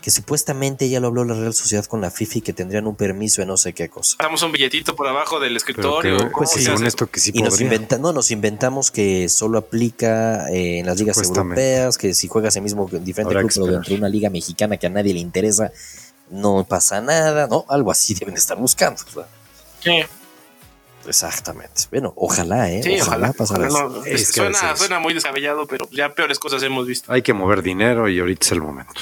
que supuestamente ya lo habló la Real Sociedad con la FIFA y que tendrían un permiso de no sé qué cosa. Damos un billetito por abajo del escritorio. pues sí, esto que sí y nos, no, nos inventamos que solo aplica eh, en las ligas europeas, que si juegas el mismo diferente club, pero dentro de una liga mexicana que a nadie le interesa, no pasa nada, ¿no? Algo así deben estar buscando. Sí. Exactamente. Bueno, ojalá, ¿eh? Sí, ojalá, ojalá suena, suena muy descabellado, pero ya peores cosas hemos visto. Hay que mover dinero y ahorita es el momento.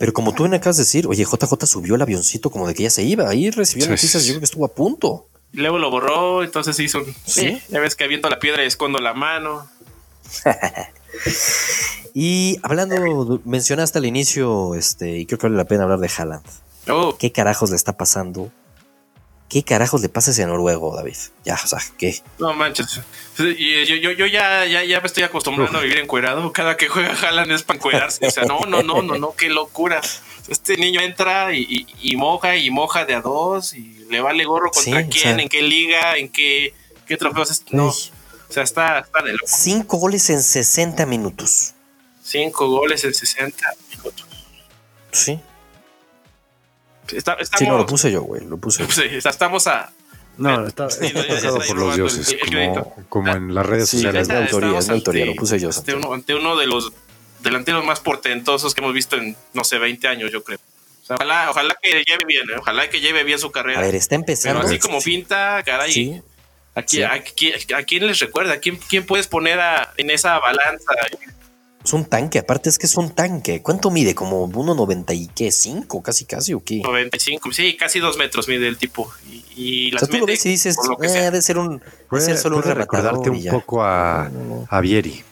Pero como tú me acabas de decir, oye, JJ subió el avioncito como de que ya se iba. Ahí recibió noticias, yo creo que estuvo a punto. luego lo borró, entonces hizo un. ¿Sí? ya ves que aviento la piedra y escondo la mano. y hablando, mencionaste al inicio, este, y creo que vale la pena hablar de Haaland. Oh. ¿Qué carajos le está pasando ¿Qué carajos le pasa a ese noruego, David? Ya, o sea, ¿qué? No manches. Y yo, yo, yo ya, ya, ya me estoy acostumbrando a vivir encuerado. Cada que juega Jalan es para encuerarse. O sea, no, no, no, no, no, qué locura. Este niño entra y, y, moja y moja de a dos y le vale gorro contra quién, en qué liga, en qué, qué trofeos. No. O sea, está, está de loco. Cinco goles en 60 minutos. Cinco goles en 60 minutos. Sí. Está- estamos, Sí, no, lo puse yo, güey. Lo puse. Sí, estamos a. No, está, Sí, está está por los dioses, el- el como, como en las redes Sí, sociales. es mi autoría, es mi autoría, ante- lo puse yo, ante uno, ante uno de los delanteros más portentosos que hemos visto en, no sé, 20 años, yo creo. O sea, ojalá, ojalá que lleve bien, ¿eh? ojalá que lleve bien su carrera. A ver, está Pero empezando. así como pinta, caray. Sí. ¿A, Sí. quién, a, quién- a quién les recuerda? ¿A quién, quién puedes poner a- en esa balanza? Es un tanque, aparte es que es un tanque. ¿Cuánto mide? ¿Como 1,90 y qué? ¿5? Casi, casi o qué? 95, sí, casi dos metros mide el tipo. Y, y O las sea, tú lo ves y dices, lo que eh, sea. debe ser un, Puede, ser solo un recordarte un poco a, No, no, no. a Vieri.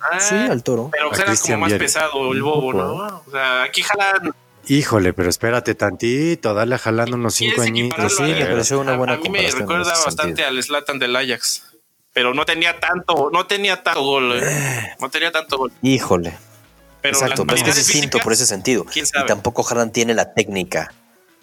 Ah, Sí, al toro. Pero pues A era Christian como más Vieri. pesado el bobo. ¿no? O sea, aquí jalan. Híjole, pero espérate tantito, dale a jalando unos cinco ¿Quieres añitos. equipararlo sí, me pareció una buena A mí me recuerda bastante sentido. al Slatan del Ajax. Pero no tenía tanto, no tenía tanto gol. ¿eh? No tenía tanto gol. Híjole. Pero Exacto, pero es que es habilidades distinto por ese sentido. Y tampoco Haaland tiene la técnica.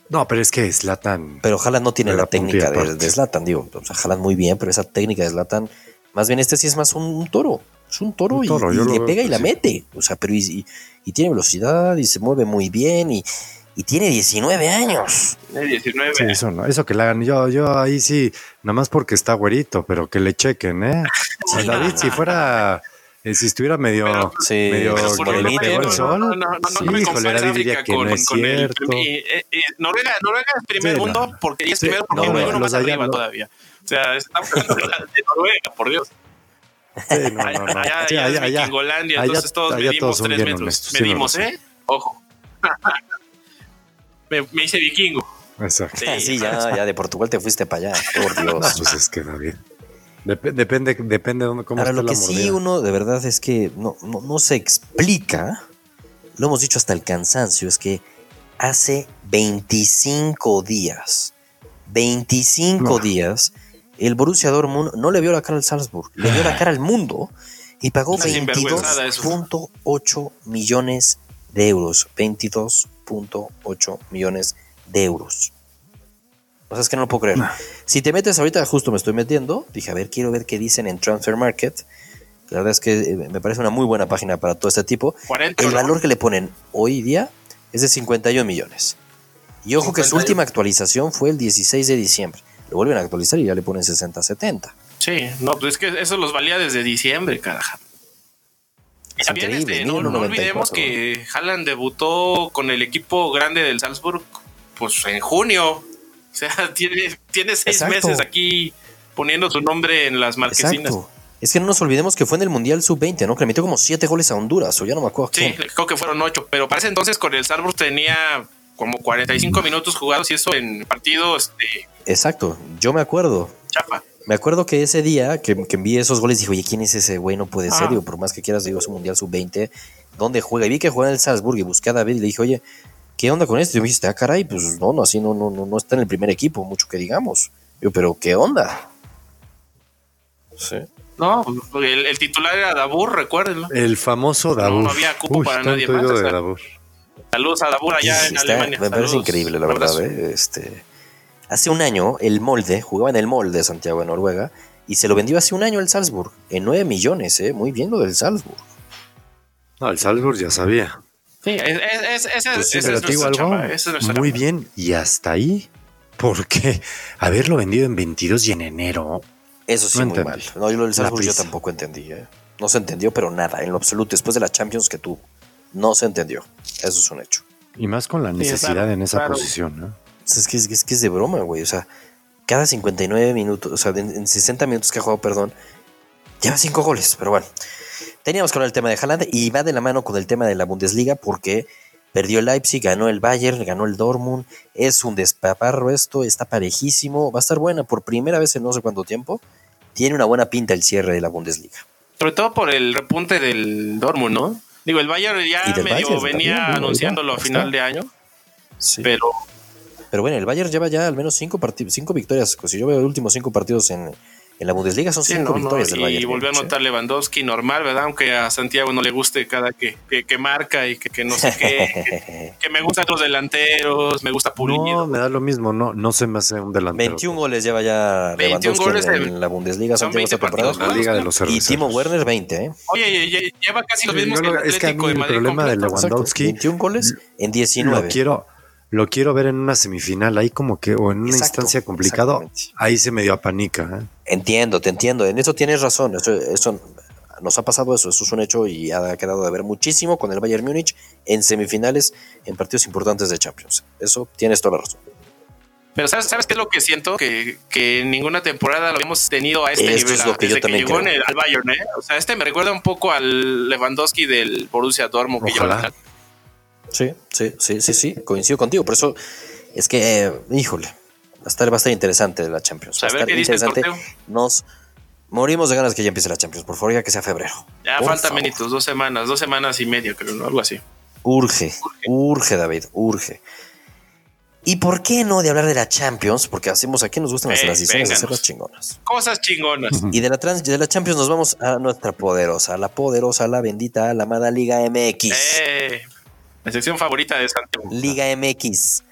No, pero es que Slatan. Pero Haaland no tiene la técnica de, de Zlatan, digo. O sea, Haaland muy bien, pero esa técnica de Zlatan, más bien este sí es más un, un toro. Es un toro, Un y- toro, le veo pega y la sí. mete. O sea, pero y, y- y tiene velocidad y se mueve muy bien y, y tiene 19 años. Tiene 19. Sí, eso no, eso que le hagan. Yo, yo ahí sí, nada más porque está güerito, pero que le chequen, ¿eh? David, si fuera, eh, si estuviera medio, Pero- Sí, medio morenito, pegó el no, sol, no, no, no, no sí, me híjole, David diría que con- no es con el- cierto. y, eh, y Noruega, Noruega es primer Sí, no. mundo porque ya es Sí, primero porque no, no, uno los más arriba no. todavía. O sea, estamos hablando de Noruega, por Dios. Sí, no, no, no. Allá, allá allá, allá. Entonces todos allá medimos tres metros. medimos. ¿eh? Ojo. me, me hice vikingo. Exacto. Sí, Ah, Sí, ya, ya de Portugal te fuiste para allá. Por No, Dios. pues es que David. Dep- depende, depende de dónde, cómo Ahora, esté lo que la sí uno de verdad es que no, no, no se explica, lo hemos dicho hasta el cansancio, es que hace 25 días, 25 No. días, el Borussia Dortmund no le vio la cara al Salzburg, le vio la cara al mundo y pagó Una sinvergüenzada eso. 22.8 millones de euros. 22.8 millones de euros. O sea, es que no lo puedo creer. Si te metes ahorita, justo me estoy metiendo, dije, a ver, quiero ver qué dicen en Transfer Market. La verdad es que eh, me parece una muy buena página para todo este tipo. 40. El ¿no? valor que le ponen hoy día es de 51 millones. Y ojo que su 51. última actualización fue el 16 de diciembre. Lo vuelven a actualizar y ya le ponen 60-70. Sí, no, pues es que eso los valía desde diciembre, carajo. También, increíble, este, no, no 1.94. olvidemos que Haaland debutó con el equipo grande del Salzburg pues en junio. O sea, tiene, tiene seis Exacto. meses aquí poniendo su nombre en las marquesinas. Exacto. Es que no nos olvidemos que fue en el Mundial Sub-20, ¿no? Que le metió como 7 goles a Honduras, o ya no me acuerdo Sí, quién. creo que fueron ocho, pero para ese entonces con el Salzburg tenía como 45 minutos jugados y eso en partido este, Exacto, yo me acuerdo. chafa. Me acuerdo que ese día que, que envié esos goles, dije, oye, ¿quién es ese güey? No puede ser. Ah. Digo, por más que quieras, digo, es un Mundial Sub-20. ¿Dónde juega? Y vi que juega en el Salzburg y busqué a David y le dije, oye, ¿qué onda con esto? Y me dijiste, ah, caray, pues no, no, así no, no, no, no está en el primer equipo, mucho que digamos. Yo, pero ¿qué onda? Sí. No, el, el titular era Dabur, recuérdenlo. El famoso Dabur. no había cupo Uy, para nadie he más, oído o de sea, Dabur. Saludos a Dabur allá Sí, en está- Alemania. me parece Saludos, increíble, la verdad. ¿eh? Este, hace un año, el molde, jugaba en el molde de Santiago de Noruega, y se lo vendió hace un año el Salzburg, en 9 millones, ¿eh? Muy bien lo del Salzburg. No, el Salzburg ya sabía. Sí, es, es, Pues sí, ese Pero es te digo nuestra algo chamba, muy chamba. bien. Y hasta ahí, porque haberlo vendido en 22 y en enero. Eso sí, No muy entendí. mal. No, yo lo del Salzburg yo tampoco entendí, ¿eh? No se entendió, pero nada, en lo absoluto. Después de la Champions que tuvo, no se entendió. Eso es un hecho. Y más con la Sí, necesidad claro, en esa claro. posición, ¿no? Es, que, es, que- es de broma, güey. O sea, cada 59 minutos, o sea, en, en 60 minutos que ha jugado, perdón, lleva 5 goles. Pero bueno, teníamos que hablar del tema de Haaland y va de la mano con el tema de la Bundesliga porque perdió el Leipzig, ganó el Bayern, ganó el Dortmund. Es un despaparro esto, está parejísimo. Va a estar buena por primera vez en no sé cuánto tiempo. Tiene una buena pinta el cierre de la Bundesliga. Sobre todo por el repunte del Dortmund, ¿no? Digo, el Bayern ya medio Bayern venía también, anunciándolo a final de año, Sí. pero Pero bueno, el Bayern lleva ya al menos cinco partidos, cinco victorias. Si yo veo los últimos cinco partidos en, en la Bundesliga son Sí, cinco no, no, victorias del y Bayern. volvió a ¿eh? anotar Lewandowski normal, ¿verdad? Aunque a Santiago no le guste cada que, que, que marca y que, que no sé qué. que, que me gustan los delanteros, me gusta No, Pulido. me da lo mismo, no, no se me hace un delantero. 21 goles lleva ya 21 Lewandowski goles en, la Bundesliga son Santiago esta 20 partidos, temporada. La liga de los Y. Timo Werner 20, ¿eh? Oye, lle- lle- lleva casi los mismos que el es que a Atlético mí de el Madrid problema de Lewandowski, 21 goles en 19. Lo quiero, lo quiero ver en una semifinal, ahí como que, o en una Exacto, instancia complicado, exactamente. ahí se medio apanica. ¿eh? Entiendo, te entiendo. En eso tienes razón. Eso, eso nos ha pasado eso. Eso es un hecho y ha quedado de ver muchísimo con el Bayern Múnich en semifinales en partidos importantes de Champions. Eso tienes toda la razón. Pero ¿sabes, ¿sabes qué es lo que siento? Que, que en ninguna temporada lo hemos tenido a este Esto nivel. es lo que yo desde también llegó creo. en el- al Bayern, ¿eh? O sea, este me recuerda un poco al Lewandowski del Borussia Dortmund. Que Ojalá. al- Sí, sí, sí, sí, sí. Coincido contigo. Por eso es que, eh, híjole, va a estar, va a estar interesante la Champions. Va a estar qué dice el interesante. Nos morimos de ganas que ya empiece la Champions. Por favor, ya que sea febrero. Ya Por falta favor. menitos, dos semanas, dos semanas y media, creo, ¿no? Algo así. Urge, urge, David, urge. ¿Y por qué no de hablar de la Champions? Porque hacemos aquí, nos gustan las transiciones de hacerlas chingonas. Cosas chingonas. Y de la, trans- de la Champions nos vamos a nuestra poderosa, la poderosa, la bendita, la amada Liga MX. Eh, la sección favorita de Santiago. Liga MX.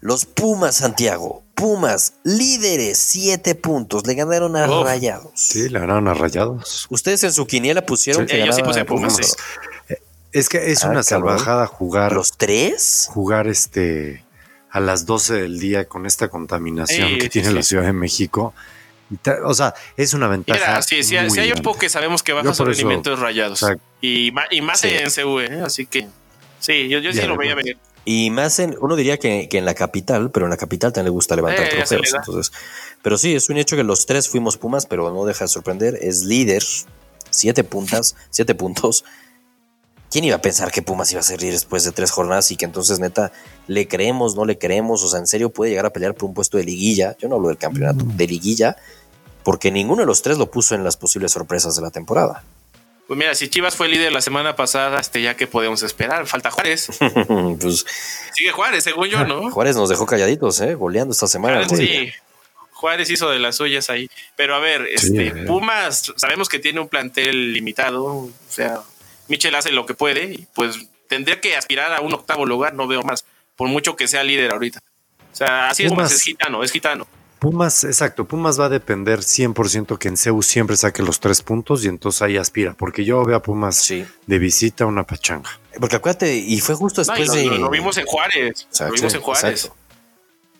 Los Pumas, Santiago. Pumas, líderes, siete puntos. Le ganaron a Uf. Rayados. Sí, le ganaron a rayados. Ustedes en su quiniela pusieron Sí. que Eh, yo sí puse Pumas, Pumas. sí. Es que es Ah, una cabrón. salvajada jugar, ¿Los tres? jugar este a las 12 del día con esta contaminación Sí, que sí, tiene sí. la Ciudad de México. O sea, es una ventaja. Mira, si, si, muy si hay un poco que sabemos que baja rendimiento es rayados. Y, más Sí. en CU, ¿eh? así que sí, yo, yo sí lo veía venir. Y más en, uno diría que, que en la capital, pero en la capital también le gusta levantar Eh, trofeos. Entonces, pero sí, es un hecho que los tres fuimos Pumas, pero no deja de sorprender. Es líder, siete puntas, siete puntos. ¿Quién iba a pensar que Pumas iba a ser líder después de tres jornadas y que entonces neta le creemos, no le creemos? O sea, en serio puede llegar a pelear por un puesto de liguilla. Yo no hablo del campeonato, de liguilla, porque ninguno de los tres lo puso en las posibles sorpresas de la temporada. Pues mira, si Chivas fue líder la semana pasada, este ya que podemos esperar. Falta Juárez. pues Sigue Juárez, según yo, ¿no? Juárez nos dejó calladitos, ¿eh? Goleando esta semana. Juárez, sí. Juárez hizo de las suyas ahí. Pero a ver, este, eh. Pumas, sabemos que tiene un plantel limitado. O sea, Michel hace lo que puede y pues tendría que aspirar a un octavo lugar, no veo más. Por mucho que sea líder ahorita. O sea, así es, Pumas es gitano, es gitano. Pumas, exacto, Pumas va a depender 100% que en CEU siempre saque los tres puntos y entonces ahí aspira, porque yo veo a Pumas Sí. de visita una pachanga. Porque acuérdate, y fue justo No, después lo, de. lo- lo vimos en Juárez. Exacto, lo vimos en Juárez. exacto.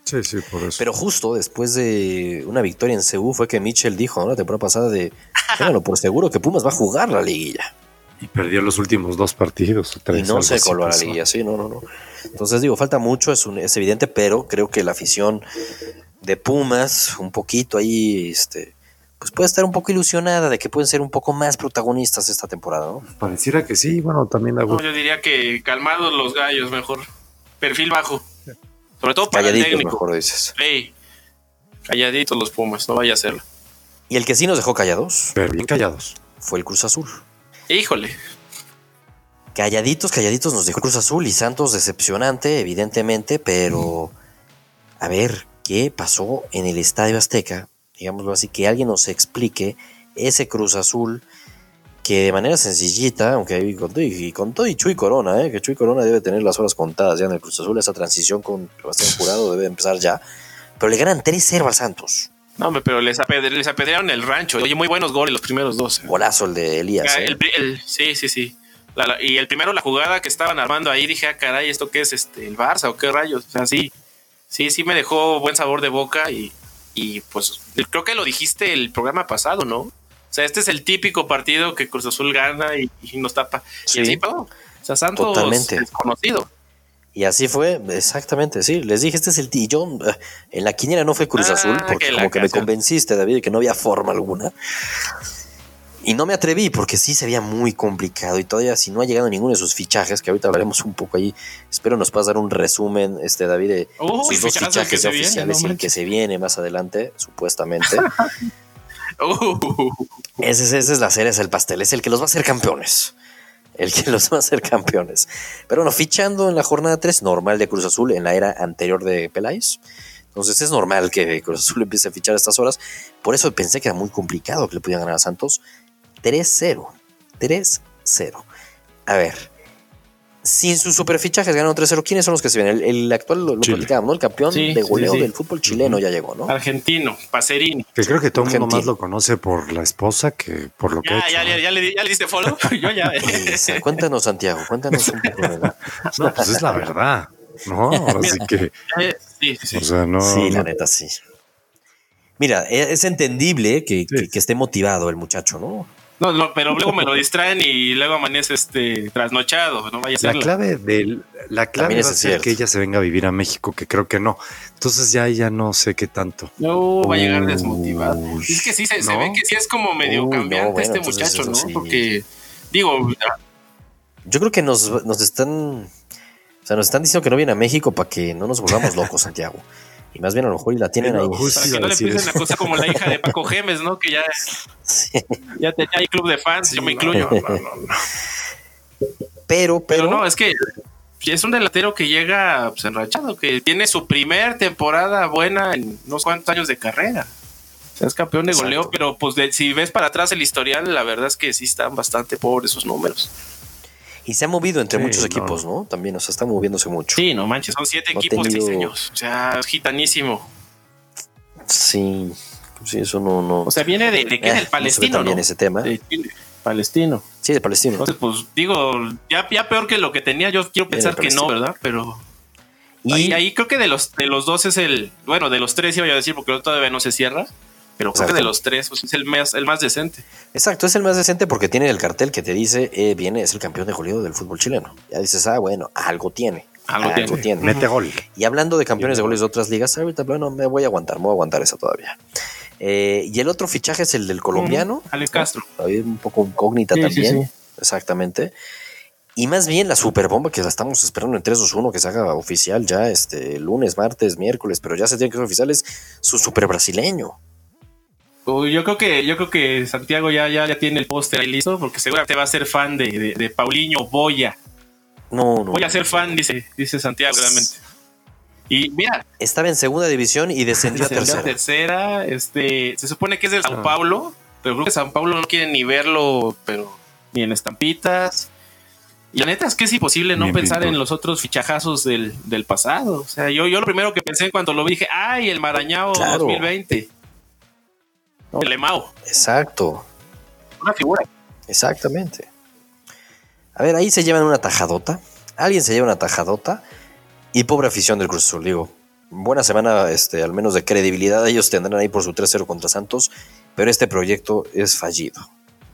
Sí, sí, por eso. Pero justo después de una victoria en Ceú fue que Mitchell dijo, ¿no? La temporada pasada de, ténganlo por seguro que Pumas va a jugar la liguilla. y perdió los últimos dos partidos. o Y tres, no se coló a la liguilla, sí, no, no, no. Entonces digo, falta mucho, es, un- es evidente, pero creo que la afición de Pumas, un poquito ahí, este, pues puede estar un poco ilusionada de que pueden ser un poco más protagonistas esta temporada, ¿no? Pareciera que sí, bueno, también la No, yo diría que calmados los gallos, mejor. Perfil bajo. Sobre todo para el Calladitos, técnico. mejor dices. Calladitos los Pumas, no vaya a hacerlo. Y el que sí nos dejó callados pero bien callados. fue el Cruz Azul. Híjole. Calladitos, calladitos nos dejó Cruz Azul y Santos decepcionante, evidentemente, pero a ver, ¿qué pasó en el Estadio Azteca? Digámoslo así, que alguien nos explique ese Cruz Azul que de manera sencillita, aunque ahí con todo y, con todo y Chuy Corona, ¿eh? que Chuy Corona debe tener las horas contadas ya en el Cruz Azul, esa transición con Sebastián Jurado debe empezar ya, pero le ganan 3-0 al Santos. No, hombre, pero les, apedre- les apedrearon el rancho. Oye, muy buenos goles los primeros dos. eh. Golazo el de Elías. ¿eh? el pri- el- sí, sí, sí. La- la- y el primero, la jugada que estaban armando ahí, dije, ah, caray, ¿esto qué es? este ¿El Barça o qué rayos? O sea, sí, sí, sí me dejó buen sabor de boca y, y pues creo que lo dijiste el programa pasado, ¿no? O sea, este es el típico partido que Cruz Azul gana y, y nos tapa. Sí. Y así pasó. O sea, Santos Totalmente. desconocido. Y así fue, exactamente, sí. Les dije, este es el tillón. En la quiniela no fue Cruz Ah, Azul, porque que como que me convenciste, David, que no había forma alguna. Y no me atreví, porque sí se veía muy complicado. Y todavía, si no ha llegado ninguno de sus fichajes, que ahorita hablaremos un poco ahí, espero nos puedas dar un resumen, este David, de Uy, sus dos que fichajes se ya viene, oficiales no y el que se viene más adelante, supuestamente. Uh, Ese, es- esa es la cereza del pastel, es el que los va a hacer campeones. El que los va a hacer campeones. Pero bueno, fichando en la jornada 3, normal de Cruz Azul, en la era anterior de Peláez, Entonces es normal que Cruz Azul empiece a fichar a estas horas. Por eso pensé que era muy complicado que le pudieran ganar a Santos. 3-0. 3-0. A ver, sin sus superfichajes ganaron 3-0. ¿Quiénes son los que se ven? El, actual lo, platicábamos, ¿no? El campeón de goleo del fútbol chileno ya llegó, ¿no? Argentino, Pacerini. Que creo que todo el mundo más lo conoce por la esposa que por lo que ya, ya, ya, le, ya, le, diste follow. Yo ya. cuéntanos, Santiago, cuéntanos un poco, ¿verdad? No, pues es la verdad. No, así que. Sí, sí. O sea, no. Sí, la neta, sí. Mira, e, es entendible que, que esté motivado el muchacho, ¿no? No, pero luego me lo distraen y luego amanece este trasnochado, no vaya a ser. La clave de la clave va a ser que ella se venga a vivir a México, que creo que no. Entonces ya ya no sé qué tanto. No, va a llegar desmotivado. Es que sí se, ve que sí es como medio cambiante este muchacho, ¿no? Porque digo, yo creo que nos, nos están o sea, nos están diciendo que no viene a México para que no nos volvamos locos, Santiago. Y más bien a lo mejor y la tienen ahí. Para que no le empiecen la cosa como la hija de Paco Gemes, ¿no? Que ya, ya tenía ahí club de fans, yo me incluyo. Pero, pero, no, es que es un delantero que llega pues, enrachado, que tiene su primer temporada buena en unos cuantos años de carrera. es campeón de goleo, pero pues si ves para atrás el historial, la verdad es que sí están bastante pobres sus números. Y se ha movido entre muchos equipos, ¿no? También, o sea, está moviéndose mucho. Sí, no manches, son siete equipos diseños. O sea, es gitanísimo. Sí, sí, eso no. no. O sea, viene de, de qué? del Palestino. también ese tema. Palestino. Sí, de Palestino. Entonces, pues digo, ya, ya peor que lo que tenía, yo quiero pensar que no, ¿verdad? Pero. Y ahí, creo que de los, de los dos es el. Bueno, de los tres iba a decir, porque todavía no se cierra pero creo que de los tres pues, es el más, el más decente. Exacto, es el más decente porque tiene el cartel que te dice, eh, viene, es el campeón de goleo del fútbol chileno. Ya dices, ah, bueno, algo tiene. Algo, tiene. Mete gol. Y hablando de campeones de goles de otras ligas, ahorita, bueno, me voy a aguantar, me voy a aguantar esa todavía. Eh, y el otro fichaje es el del colombiano. Alex Castro. un poco incógnita también. Exactamente. Y más bien la superbomba que la estamos esperando en 3-2-1 que se haga oficial ya este lunes, martes, miércoles, pero ya se tiene que ser oficial es su super brasileño yo creo que yo creo que Santiago ya, ya, ya tiene el póster ahí listo porque seguramente va a ser fan de, de, Paulinho Boya. No, no. Voy a ser fan, dice, dice Santiago, realmente. Y mira. Estaba en segunda división y descendió, a tercera. tercera. Este, se supone que es de Sao ah. Paulo, pero creo que Sao Paulo no quiere ni verlo, pero ni en estampitas. Y la neta es que es imposible no pensar en los otros fichajazos del, del, pasado. O sea, yo, yo lo primero que pensé cuando lo vi dije, ay, el Marañao 2020. El Emao. Exacto. Una figura. Exactamente. A ver, ahí se llevan una tajadota. Alguien se lleva una tajadota. Y pobre afición del Cruz Azul, digo. Buena semana, este, al menos de credibilidad. Ellos tendrán ahí por su 3-0 contra Santos. Pero este proyecto es fallido.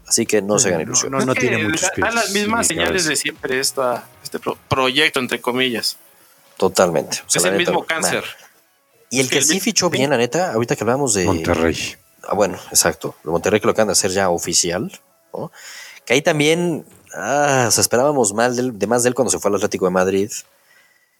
Así que no se hagan ilusión. No, tiene muchos Da las mismas señales de siempre esta, este proyecto, entre comillas. Totalmente. es el mismo cáncer. Y el que, sí fichó bien, la neta, ahorita que hablamos de. Monterrey. Ah, bueno, exacto. El Monterrey que lo acaban de hacer ya oficial. ¿no? Que ahí también ah, se esperábamos mal de, más de él cuando se fue al Atlético de Madrid.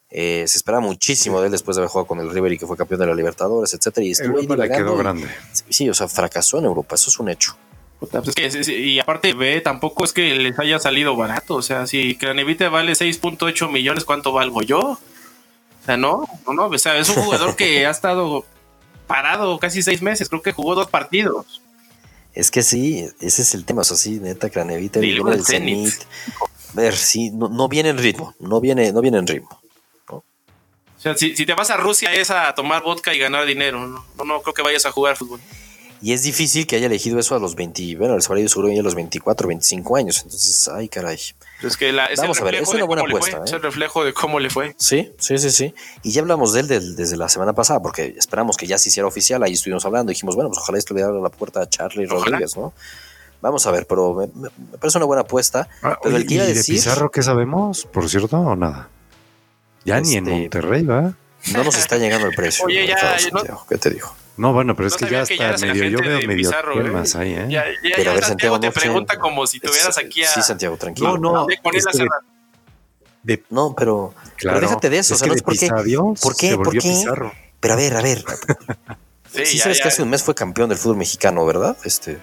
Eh, se esperaba muchísimo de él después de haber jugado con el River y que fue campeón de la Libertadores, etcétera. Y estuvo le quedó grande. Sí, o sea, fracasó en Europa, eso es un hecho. Pues y aparte, ve, tampoco es que les haya salido barato. O sea, si Cranevite vale 6.8 millones, ¿cuánto valgo yo? O sea, no, no, no. O sea, es un jugador que ha estado parado casi seis meses, creo que jugó dos partidos. Es que sí, ese es el tema, o sea, sí, neta, Cranevita viene del Zenit. Ver, sí, no, viene en ritmo, no viene, no viene en ritmo. O sea, si, te vas a Rusia es a tomar vodka y ganar dinero, no, no, creo que vayas a jugar fútbol. Y es difícil que haya elegido eso a los 20, bueno, el salario seguro ya a los 24, 25 años, entonces, ay, caray. Es que la, Vamos a ver, es una buena apuesta. Es el reflejo de cómo le fue. Sí, sí, sí, sí. Y ya hablamos de él desde la semana pasada, porque esperamos que ya se hiciera oficial. Ahí estuvimos hablando. Dijimos, bueno, pues ojalá esto le abra la puerta a Charlie Rodríguez, ¿no? Vamos a ver, pero me, parece una buena apuesta. Ah, pero el que iba a decir. ¿De Pizarro qué sabemos, por cierto, o nada? Ya ni en este, Monterrey, ¿va? No nos está llegando el precio. Oye, ya. ¿Qué te dijo? No, bueno, pero es que ya está medio, yo veo medio temas ¿eh? ahí, ¿eh? Ya, ya, pero a ver, Santiago, te pregunta como si tuvieras aquí a... Sí, Santiago, tranquilo. No, no, de, no, pero, claro, pero déjate de eso, o sea, no es porque, ¿por qué? ¿Por qué? Pero a ver, a ver. sí, sí sabes que hace un mes fue campeón del fútbol mexicano, ¿verdad? Este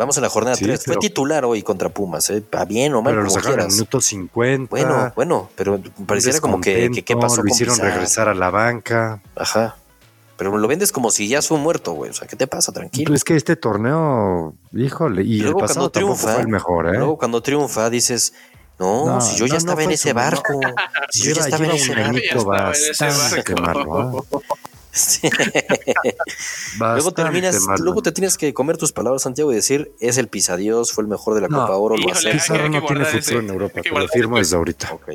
Vamos en la jornada 3. Fue titular hoy contra Pumas, ¿eh? A bien o mal, pero como lo quieras. minuto 50. Bueno, bueno, pero pareciera como que, que, ¿qué pasó Lo hicieron regresar a la banca. Ajá. Pero lo vendes como si ya fue un muerto, güey. O sea, ¿qué te pasa? Tranquilo. Pues es que este torneo, híjole, y, Y el luego pasado cuando triunfa, fue el mejor, ¿eh? Luego cuando triunfa dices, no, No, si yo ya no, no estaba en fue ese barco, si yo ya estaba en ese barco. añito Ya estaba en ese bastante barco. malo, ¿eh? Sí. luego terminas, malo. luego te tienes que comer tus palabras, Santiago, y decir, es el pisadíos, fue el mejor de la No. Copa Oro, lo Pizarro no tiene futuro ese- en Europa, te lo firmo desde ahorita. Ok.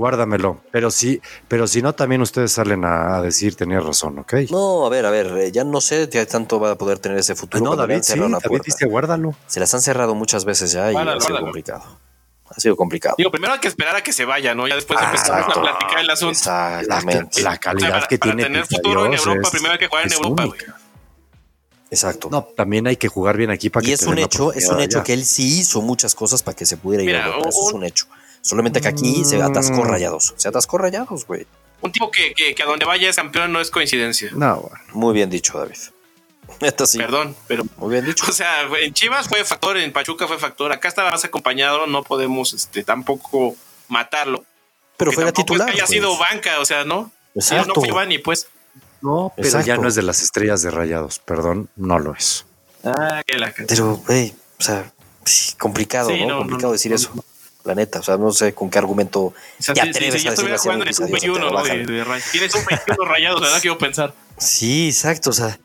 Guárdamelo. Pero sí, pero si no, también ustedes salen a, a decir, tenías razón, ¿ok? No, a ver, a ver, eh, ya no sé qué tanto va a poder tener ese futuro. no, le han David, sí, David dice, guárdalo. Se las han cerrado muchas veces ya y Guárdalo, ha sido guárdalo. complicado. Ha sido complicado. Digo, primero hay que esperar a que se vaya, ¿no? Ya después Ah, empezamos exacto. a platicar el asunto. Exactamente. La calidad O sea, para- que para tiene tener futuro en Europa, es- primero hay que jugar en es Europa, güey. Exacto. No, también hay que jugar bien aquí para y que es te un hecho, es un hecho allá. que él sí hizo muchas cosas para que se pudiera ir Mira, a Europa. Eso es un hecho. Solamente que aquí se atascó Mm. rayados. Se atascó rayados, güey. Un tipo que, que, que a donde vaya es campeón no es coincidencia. No, bueno. Muy bien dicho, David. Esto sí. Perdón, pero. Muy bien dicho. O sea, en Chivas fue factor, en Pachuca fue factor. Acá estaba más acompañado, no podemos este, tampoco matarlo. Pero fue la tampoco es titular. que haya pues. sido banca, o sea, ¿no? Exacto. No fue Giovanni, pues. No, pero Exacto. ya no es de las estrellas de rayados, perdón, no lo es. Ah, que la Pero, güey, o sea, complicado, Sí, ¿no? no, complicado no, decir no, eso. La neta, o sea, no sé con qué argumento O sea, te si- atreves si yo a decirle estuviera así jugando en sub-21, Santiago, ¿no? De, de. Tienes un 21 rayados, ¿verdad? Quiero pensar. Sí, exacto, o sea,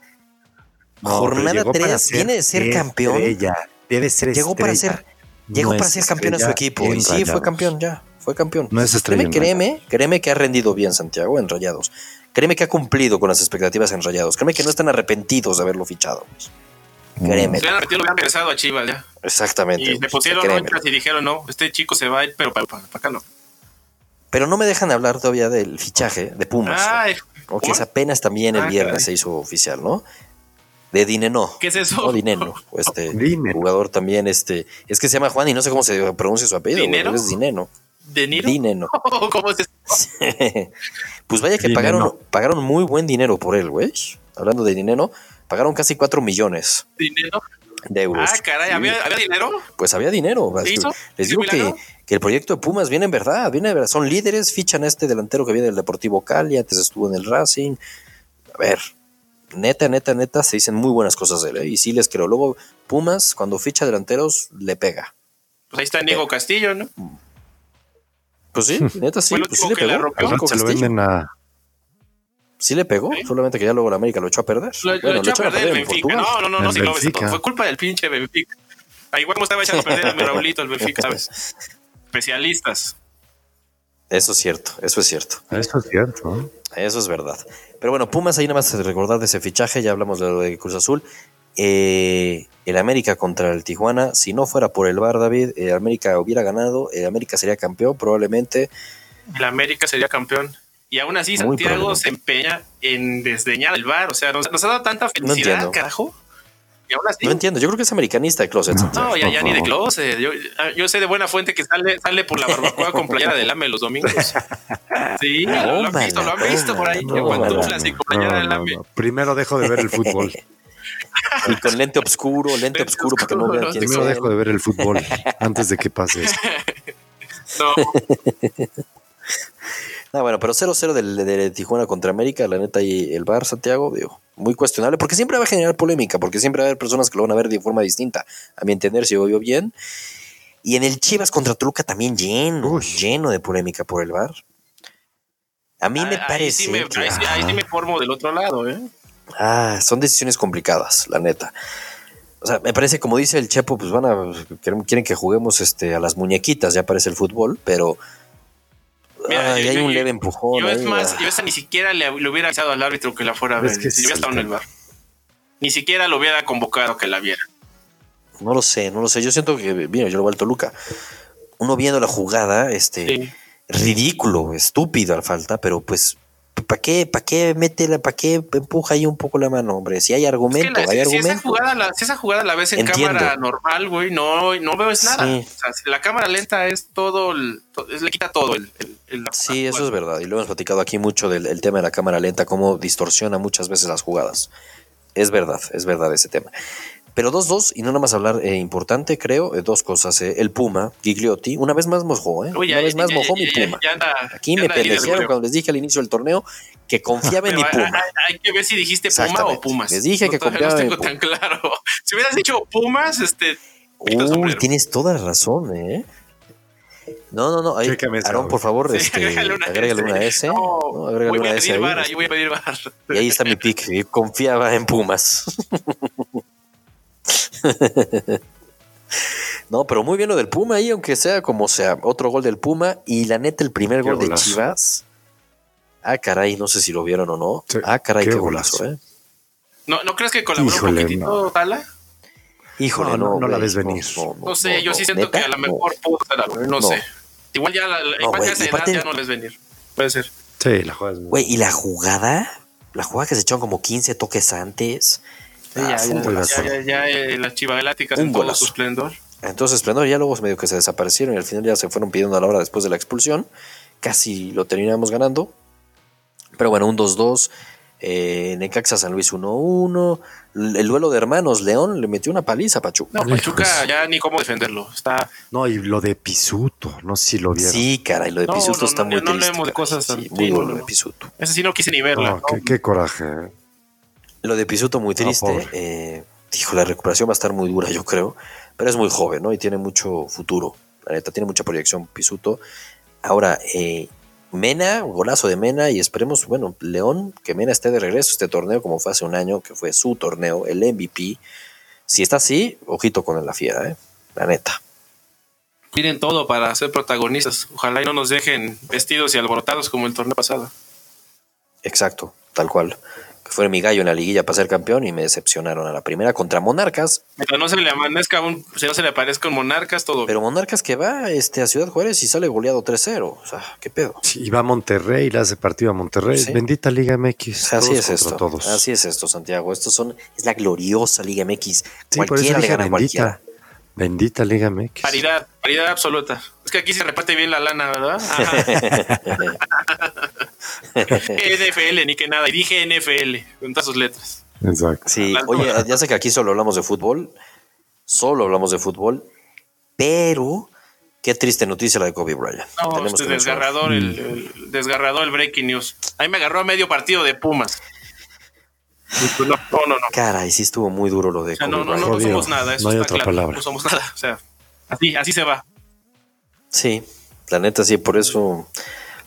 No, jornada llegó para 3 ser viene de ser campeón. estrella, Debe ser Llegó para estrella. ser llegó No para es ser campeón en su equipo y sí fue Rayados. campeón ya, fue campeón. No es estrella Créeme, créeme, créeme que ha rendido bien Santiago en Rayados. Créeme que ha cumplido con las expectativas en Rayados. Créeme que no están arrepentidos de haberlo fichado. Mm. Créeme. Se hubieran metido, hubieran regresado a Chivas ya. Exactamente. Y güey, pusieron y dijeron, no, este chico se va a ir, pero para, acá no. Pero no me dejan hablar todavía del fichaje de Pumas. Ay, o que ¿cómo? es apenas también el Ah, viernes caray. se hizo oficial, ¿no? De Dineno. ¿Qué es eso? No, Dineno. Este Dineno. jugador también, este. Es que se llama Juan y no sé cómo se pronuncia su apellido. güey, ¿Dinero? pero Es Dineno. ¿De Niro? Dineno. ¿Cómo es eso? pues vaya que Dineno. pagaron, pagaron muy buen dinero por él, güey. Hablando de dinero, pagaron casi 4 millones ¿Dinero? de euros. Ah, caray, ¿había, ¿había dinero? Pues había dinero. Les ¿Sí, digo que, que el proyecto de Pumas viene en verdad, viene en verdad. Son líderes, fichan a este delantero que viene del Deportivo Cali, antes estuvo en el Racing. A ver, neta, neta, neta, se dicen muy buenas cosas de él, ¿eh? Y sí les creo. Luego, Pumas, cuando ficha delanteros, le pega. Pues ahí está Diego Castillo, ¿no? Pues sí, neta sí, pues sí le que la pegó. se lo Castillo. venden a. Sí le pegó, Sí. solamente que ya luego la América lo echó a perder. Lo, echó a perder el en Benfica. Portugal. No, no, no, no, El sí, no, Benfica. fue culpa del pinche Benfica. Ah, igual como estaba echando a perder a mi Raulito, el Benfica, ¿sabes? Especialistas. Eso es cierto, eso es cierto. Eso es cierto. ¿eh? Eso es verdad. Pero bueno, Pumas, ahí nada más recordar de ese fichaje, ya hablamos de lo de Cruz Azul. Eh, el América contra el Tijuana, si no fuera por el VAR, David, el América hubiera ganado, el América sería campeón probablemente. El América sería campeón. Y aún así, Muy Santiago se empeña en desdeñar el bar. O sea, nos, nos ha dado tanta felicidad, carajo. Y aún así. No entiendo, yo creo que es americanista de closet. Santiago. No, ya, ni de closet. Yo, ah, yo sé de buena fuente que sale, sale por la barbacoa con playera del AME los domingos. Sí, lo, lo han visto, lo han visto por ahí. En y con playera del No, no, AME. no. Primero dejo de ver el fútbol. Y con lente oscuro, lente Lente oscuro para que no vean quién Primero dejo de ver el fútbol antes de que pase eso. No, Ah, bueno, pero 0-0 del- de, de Tijuana contra América, la neta, y el VAR, Santiago, digo, muy cuestionable, porque siempre va a generar polémica, porque siempre va a haber personas que lo van a ver de forma distinta, a mi entender, si oigo bien. Y en el Chivas contra Toluca también lleno, Uy. lleno de polémica por el VAR. A mí me ahí parece sí me, que ahí, sí, ahí sí me formo del otro lado, ¿eh? ah, son decisiones complicadas, la neta. O sea, me parece, como dice el Chepo, pues van a quieren quieren que juguemos este a las muñequitas, ya parece el fútbol, pero Mira, ay, yo- hay yo- un leve empujón. Yo es ahí, más, ah. yo esa ni siquiera le, le hubiera avisado al árbitro que la fuera a ver, Es que si hubiera es estado en el bar. Ni siquiera lo hubiera convocado que la viera. No lo sé, no lo sé. Yo siento que, mira, yo lo voy al Toluca. Uno viendo la jugada, este, Sí. ridículo, estúpido al falta, pero pues, ¿para qué, para qué métela, para qué empuja ahí un poco la mano, hombre? Si hay Es que argumento, la- hay si, esa jugada la, si esa jugada la ves en Entiendo. cámara normal, güey, no, no veo es nada. Sí. O sea, si la cámara lenta es todo, el, es- le quita todo el, el- el- la- Sí, la eso es verdad. Y lo hemos platicado aquí mucho del el tema de la cámara lenta, cómo distorsiona muchas veces las jugadas. Es verdad, es verdad ese tema. Pero 2-2, y no nada más hablar eh, importante, creo, eh, dos cosas. eh, el Puma, Gigliotti, una vez más mojó, ¿eh? Uy, una ya- vez más ya- mojó ya- mi Puma. ya anda- Aquí ya me pendejearon cuando les dije al inicio del torneo que confiaba en mi Pero hay, Puma. hay- hay que ver si dijiste Puma o. Pumas. Les dije que todavía no confiaba en tengo Puma. tan claro. Si hubieras dicho Pumas, este. Uy, sombrero. tienes toda la razón, ¿eh? No, no, no. Ahí, Aarón, por favor, Sí, este, agrégale una agrégale S. una S. No, ¿no? Agrégale voy una a S pedir ahí. bar, ahí voy a pedir bar. Y ahí está mi pick. Confiaba en Pumas. no, pero muy bien lo del Puma ahí, aunque sea como sea. Otro gol del Puma. Y la neta, el primer Qué gol de. Chivas. Ah, caray, no sé si lo vieron o no. Sí, ah, caray, qué qué, golazo, golazo. ¿eh? ¿No, ¿No crees que colaboró Híjole, un poquitito, Tala? Híjole, No, no. no, no la ves venir. No sé, yo sí siento ¿Neta? que a lo No. mejor pudo ser algo, no, No. sé. Igual ya, la, la- No, igual güey, ya esa y edad aparte- ya no les venir. Puede ser. Sí, la jugada es muy Güey, y la jugada, la jugada que se echaron como 15 toques antes. Ah, ya, ya, ya, ya, ya, eh, las chivagáticas Un en todo su esplendor. Entonces, Esplendor ya luego medio que se desaparecieron y al final ya se fueron pidiendo a la hora después de la expulsión. Casi lo terminamos ganando. Pero bueno, un 2-2. Eh, Necaxa San Luis 1-1. L- El duelo de hermanos, León le metió una paliza a Pachuca. No, Hijos. Pachuca ya ni cómo defenderlo. Está. No, y lo de Pisuto, no sé si lo vieron. Sí, caray, lo de No, Pisuto no, está no, muy no triste. hablemos de caray. cosas tan- Sí, muy no, lo de no. Pisuto. Ese sí no quise ni verla. No, qué, qué coraje. ¿eh? Lo de Pisuto muy No, triste. pobre. eh, dijo, la recuperación va a estar muy dura, yo creo. Pero es muy joven, ¿no? Y tiene mucho futuro. La neta, tiene mucha proyección Pisuto. Ahora, eh, Mena, un golazo de Mena. Y esperemos, bueno, León, que Mena esté de regreso a este torneo, como fue hace un año, que fue su torneo, el MVP. Si está así, ojito con la fiera, ¿eh? La neta. Tienen todo para ser protagonistas. Ojalá y no nos dejen vestidos y alborotados como el torneo pasado. Exacto, tal cual. Que fue mi gallo en la liguilla para ser campeón y me decepcionaron a la primera contra Monarcas. Mientras no se le amanezca un, si no se le aparezca un monarcas, todo. Pero Monarcas que va este, a Ciudad Juárez y sale goleado 3-0. O sea, ¿qué pedo? Sí, y va a Monterrey, le hace partido a Monterrey. Sí. Bendita Liga MX. Así todos es esto. Todos. Así es esto, Santiago. Estos son, es la gloriosa Liga MX. Sí, por eso cualquiera le gana a cualquiera. Bendita. Liga MX. Paridad, paridad absoluta. Es que aquí se reparte bien la lana, ¿verdad? NFL, ni que nada. Y dije NFL, con todas sus letras. Exacto. Sí, Las oye, cosas. ya sé que aquí solo hablamos de fútbol. Solo hablamos de fútbol. Pero qué triste noticia la de Kobe Bryant. No, Tenemos este desgarrador, el, el- desgarrador el breaking news. A mí me agarró a medio partido de Pumas. Y No, no, no. no. Caray, sí estuvo muy duro lo de O sea, no, no, no, no somos nada. Eso No hay está otra claro. palabra. No somos nada. O sea, así, así se va. Sí, la neta sí, por eso,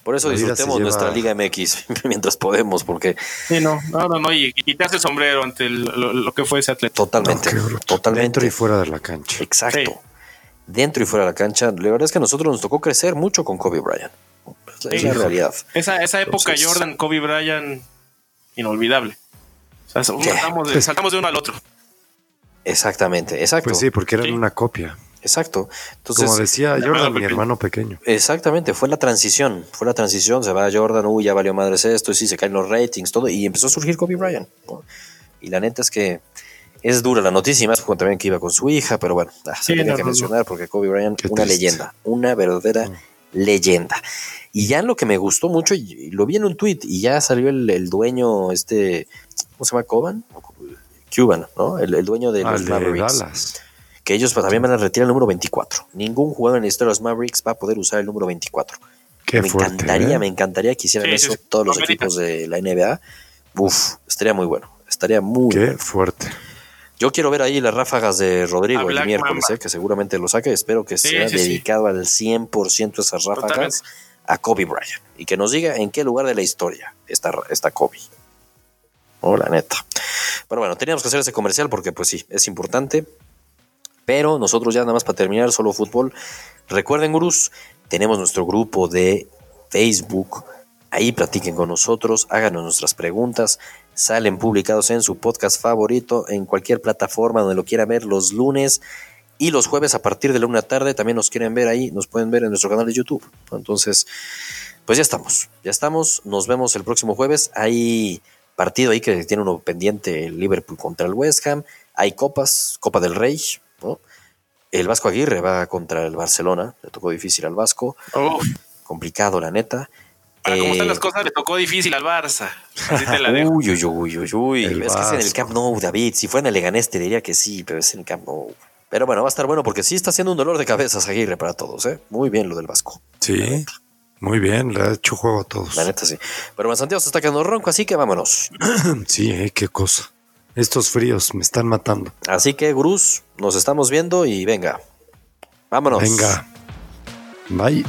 por eso disfrutemos nuestra Liga MX mientras podemos, porque Sí, no, no, no, no. Y, y quitarse el sombrero ante el- lo, lo que fue ese atleta. totalmente, No, totalmente. Dentro y fuera de la cancha. Exacto. Sí. Dentro y fuera de la cancha. La verdad es que a nosotros nos tocó crecer mucho con Kobe Bryant. Es la- realidad. Esa, esa época Entonces- Jordan, Kobe Bryant, inolvidable. O sea, saltamos de, saltamos de uno al otro. Exactamente, exacto. Pues sí, porque eran Sí. una copia. Exacto. Entonces, Como decía Jordan, mi hermano pequeño. exactamente, fue la transición. Fue la transición. Se va Jordan, uy, ya valió madres esto, y sí, se caen los ratings, todo. Y empezó a surgir Kobe Bryant. ¿no? Y la neta es que es dura la noticia, y más porque también que iba con su hija, pero bueno, ah, se Sí, tenía no, que no, mencionar porque Kobe Bryant, Qué una triste. leyenda, una verdadera leyenda. Y ya lo que me gustó mucho, y y lo vi en un tweet, y ya salió el, el dueño, este, ¿cómo se llama? Coban, Cuban, ¿no? El, el dueño de Ah, los Mavericks. Dallas. Que ellos pues, también van a retirar el número 24. Ningún jugador en la historia de los Mavericks va a poder usar el número 24. Qué me fuerte. encantaría, ¿eh? me encantaría que hicieran Sí, eso sí. todos los equipos de la NBA. Uf, estaría muy bueno. Estaría muy Qué bueno. fuerte. Yo quiero ver ahí las ráfagas de Rodrigo el miércoles, eh, que seguramente lo saque. Espero que Sí, sea sí, sí. dedicado al 100% esas ráfagas Totalmente. a Kobe Bryant. Y que nos diga en qué lugar de la historia está, está Kobe. Oh, la neta. Pero bueno, teníamos que hacer ese comercial porque pues sí, es importante. Pero nosotros ya nada más para terminar, solo fútbol. Recuerden, gurús, tenemos nuestro grupo de Facebook. Ahí platiquen con nosotros, háganos nuestras preguntas. Salen publicados en su podcast favorito, en cualquier plataforma donde lo quieran ver los lunes y los jueves a partir de la una tarde. También nos quieren ver ahí, nos pueden ver en nuestro canal de YouTube. Entonces, pues ya estamos, ya estamos. Nos vemos el próximo jueves. Hay partido ahí que tiene uno pendiente, el Liverpool contra el West Ham. Hay copas, Copa del Rey, ¿no? El Vasco Aguirre va contra el Barcelona, le tocó difícil al Vasco, Uf, complicado la neta. Para como están Eh, las cosas, le tocó difícil al Barça. Así te la dejo. Uy, uy, uy, uy, uy. El Es que es en el Vasco. Camp Nou, David. Si fuera en el Leganés te diría que sí, pero es en el Camp Nou. Pero bueno, va a estar bueno porque sí está haciendo un dolor de cabezas Aguirre para todos, ¿eh? Muy bien lo del Vasco. Sí, muy bien, le ha hecho juego a todos. La neta sí. Pero Santiago se está quedando ronco, así que vámonos. Sí, eh, qué cosa. Estos fríos me están matando. Así que, Gurús, nos estamos viendo y venga. Vámonos. Venga. Bye.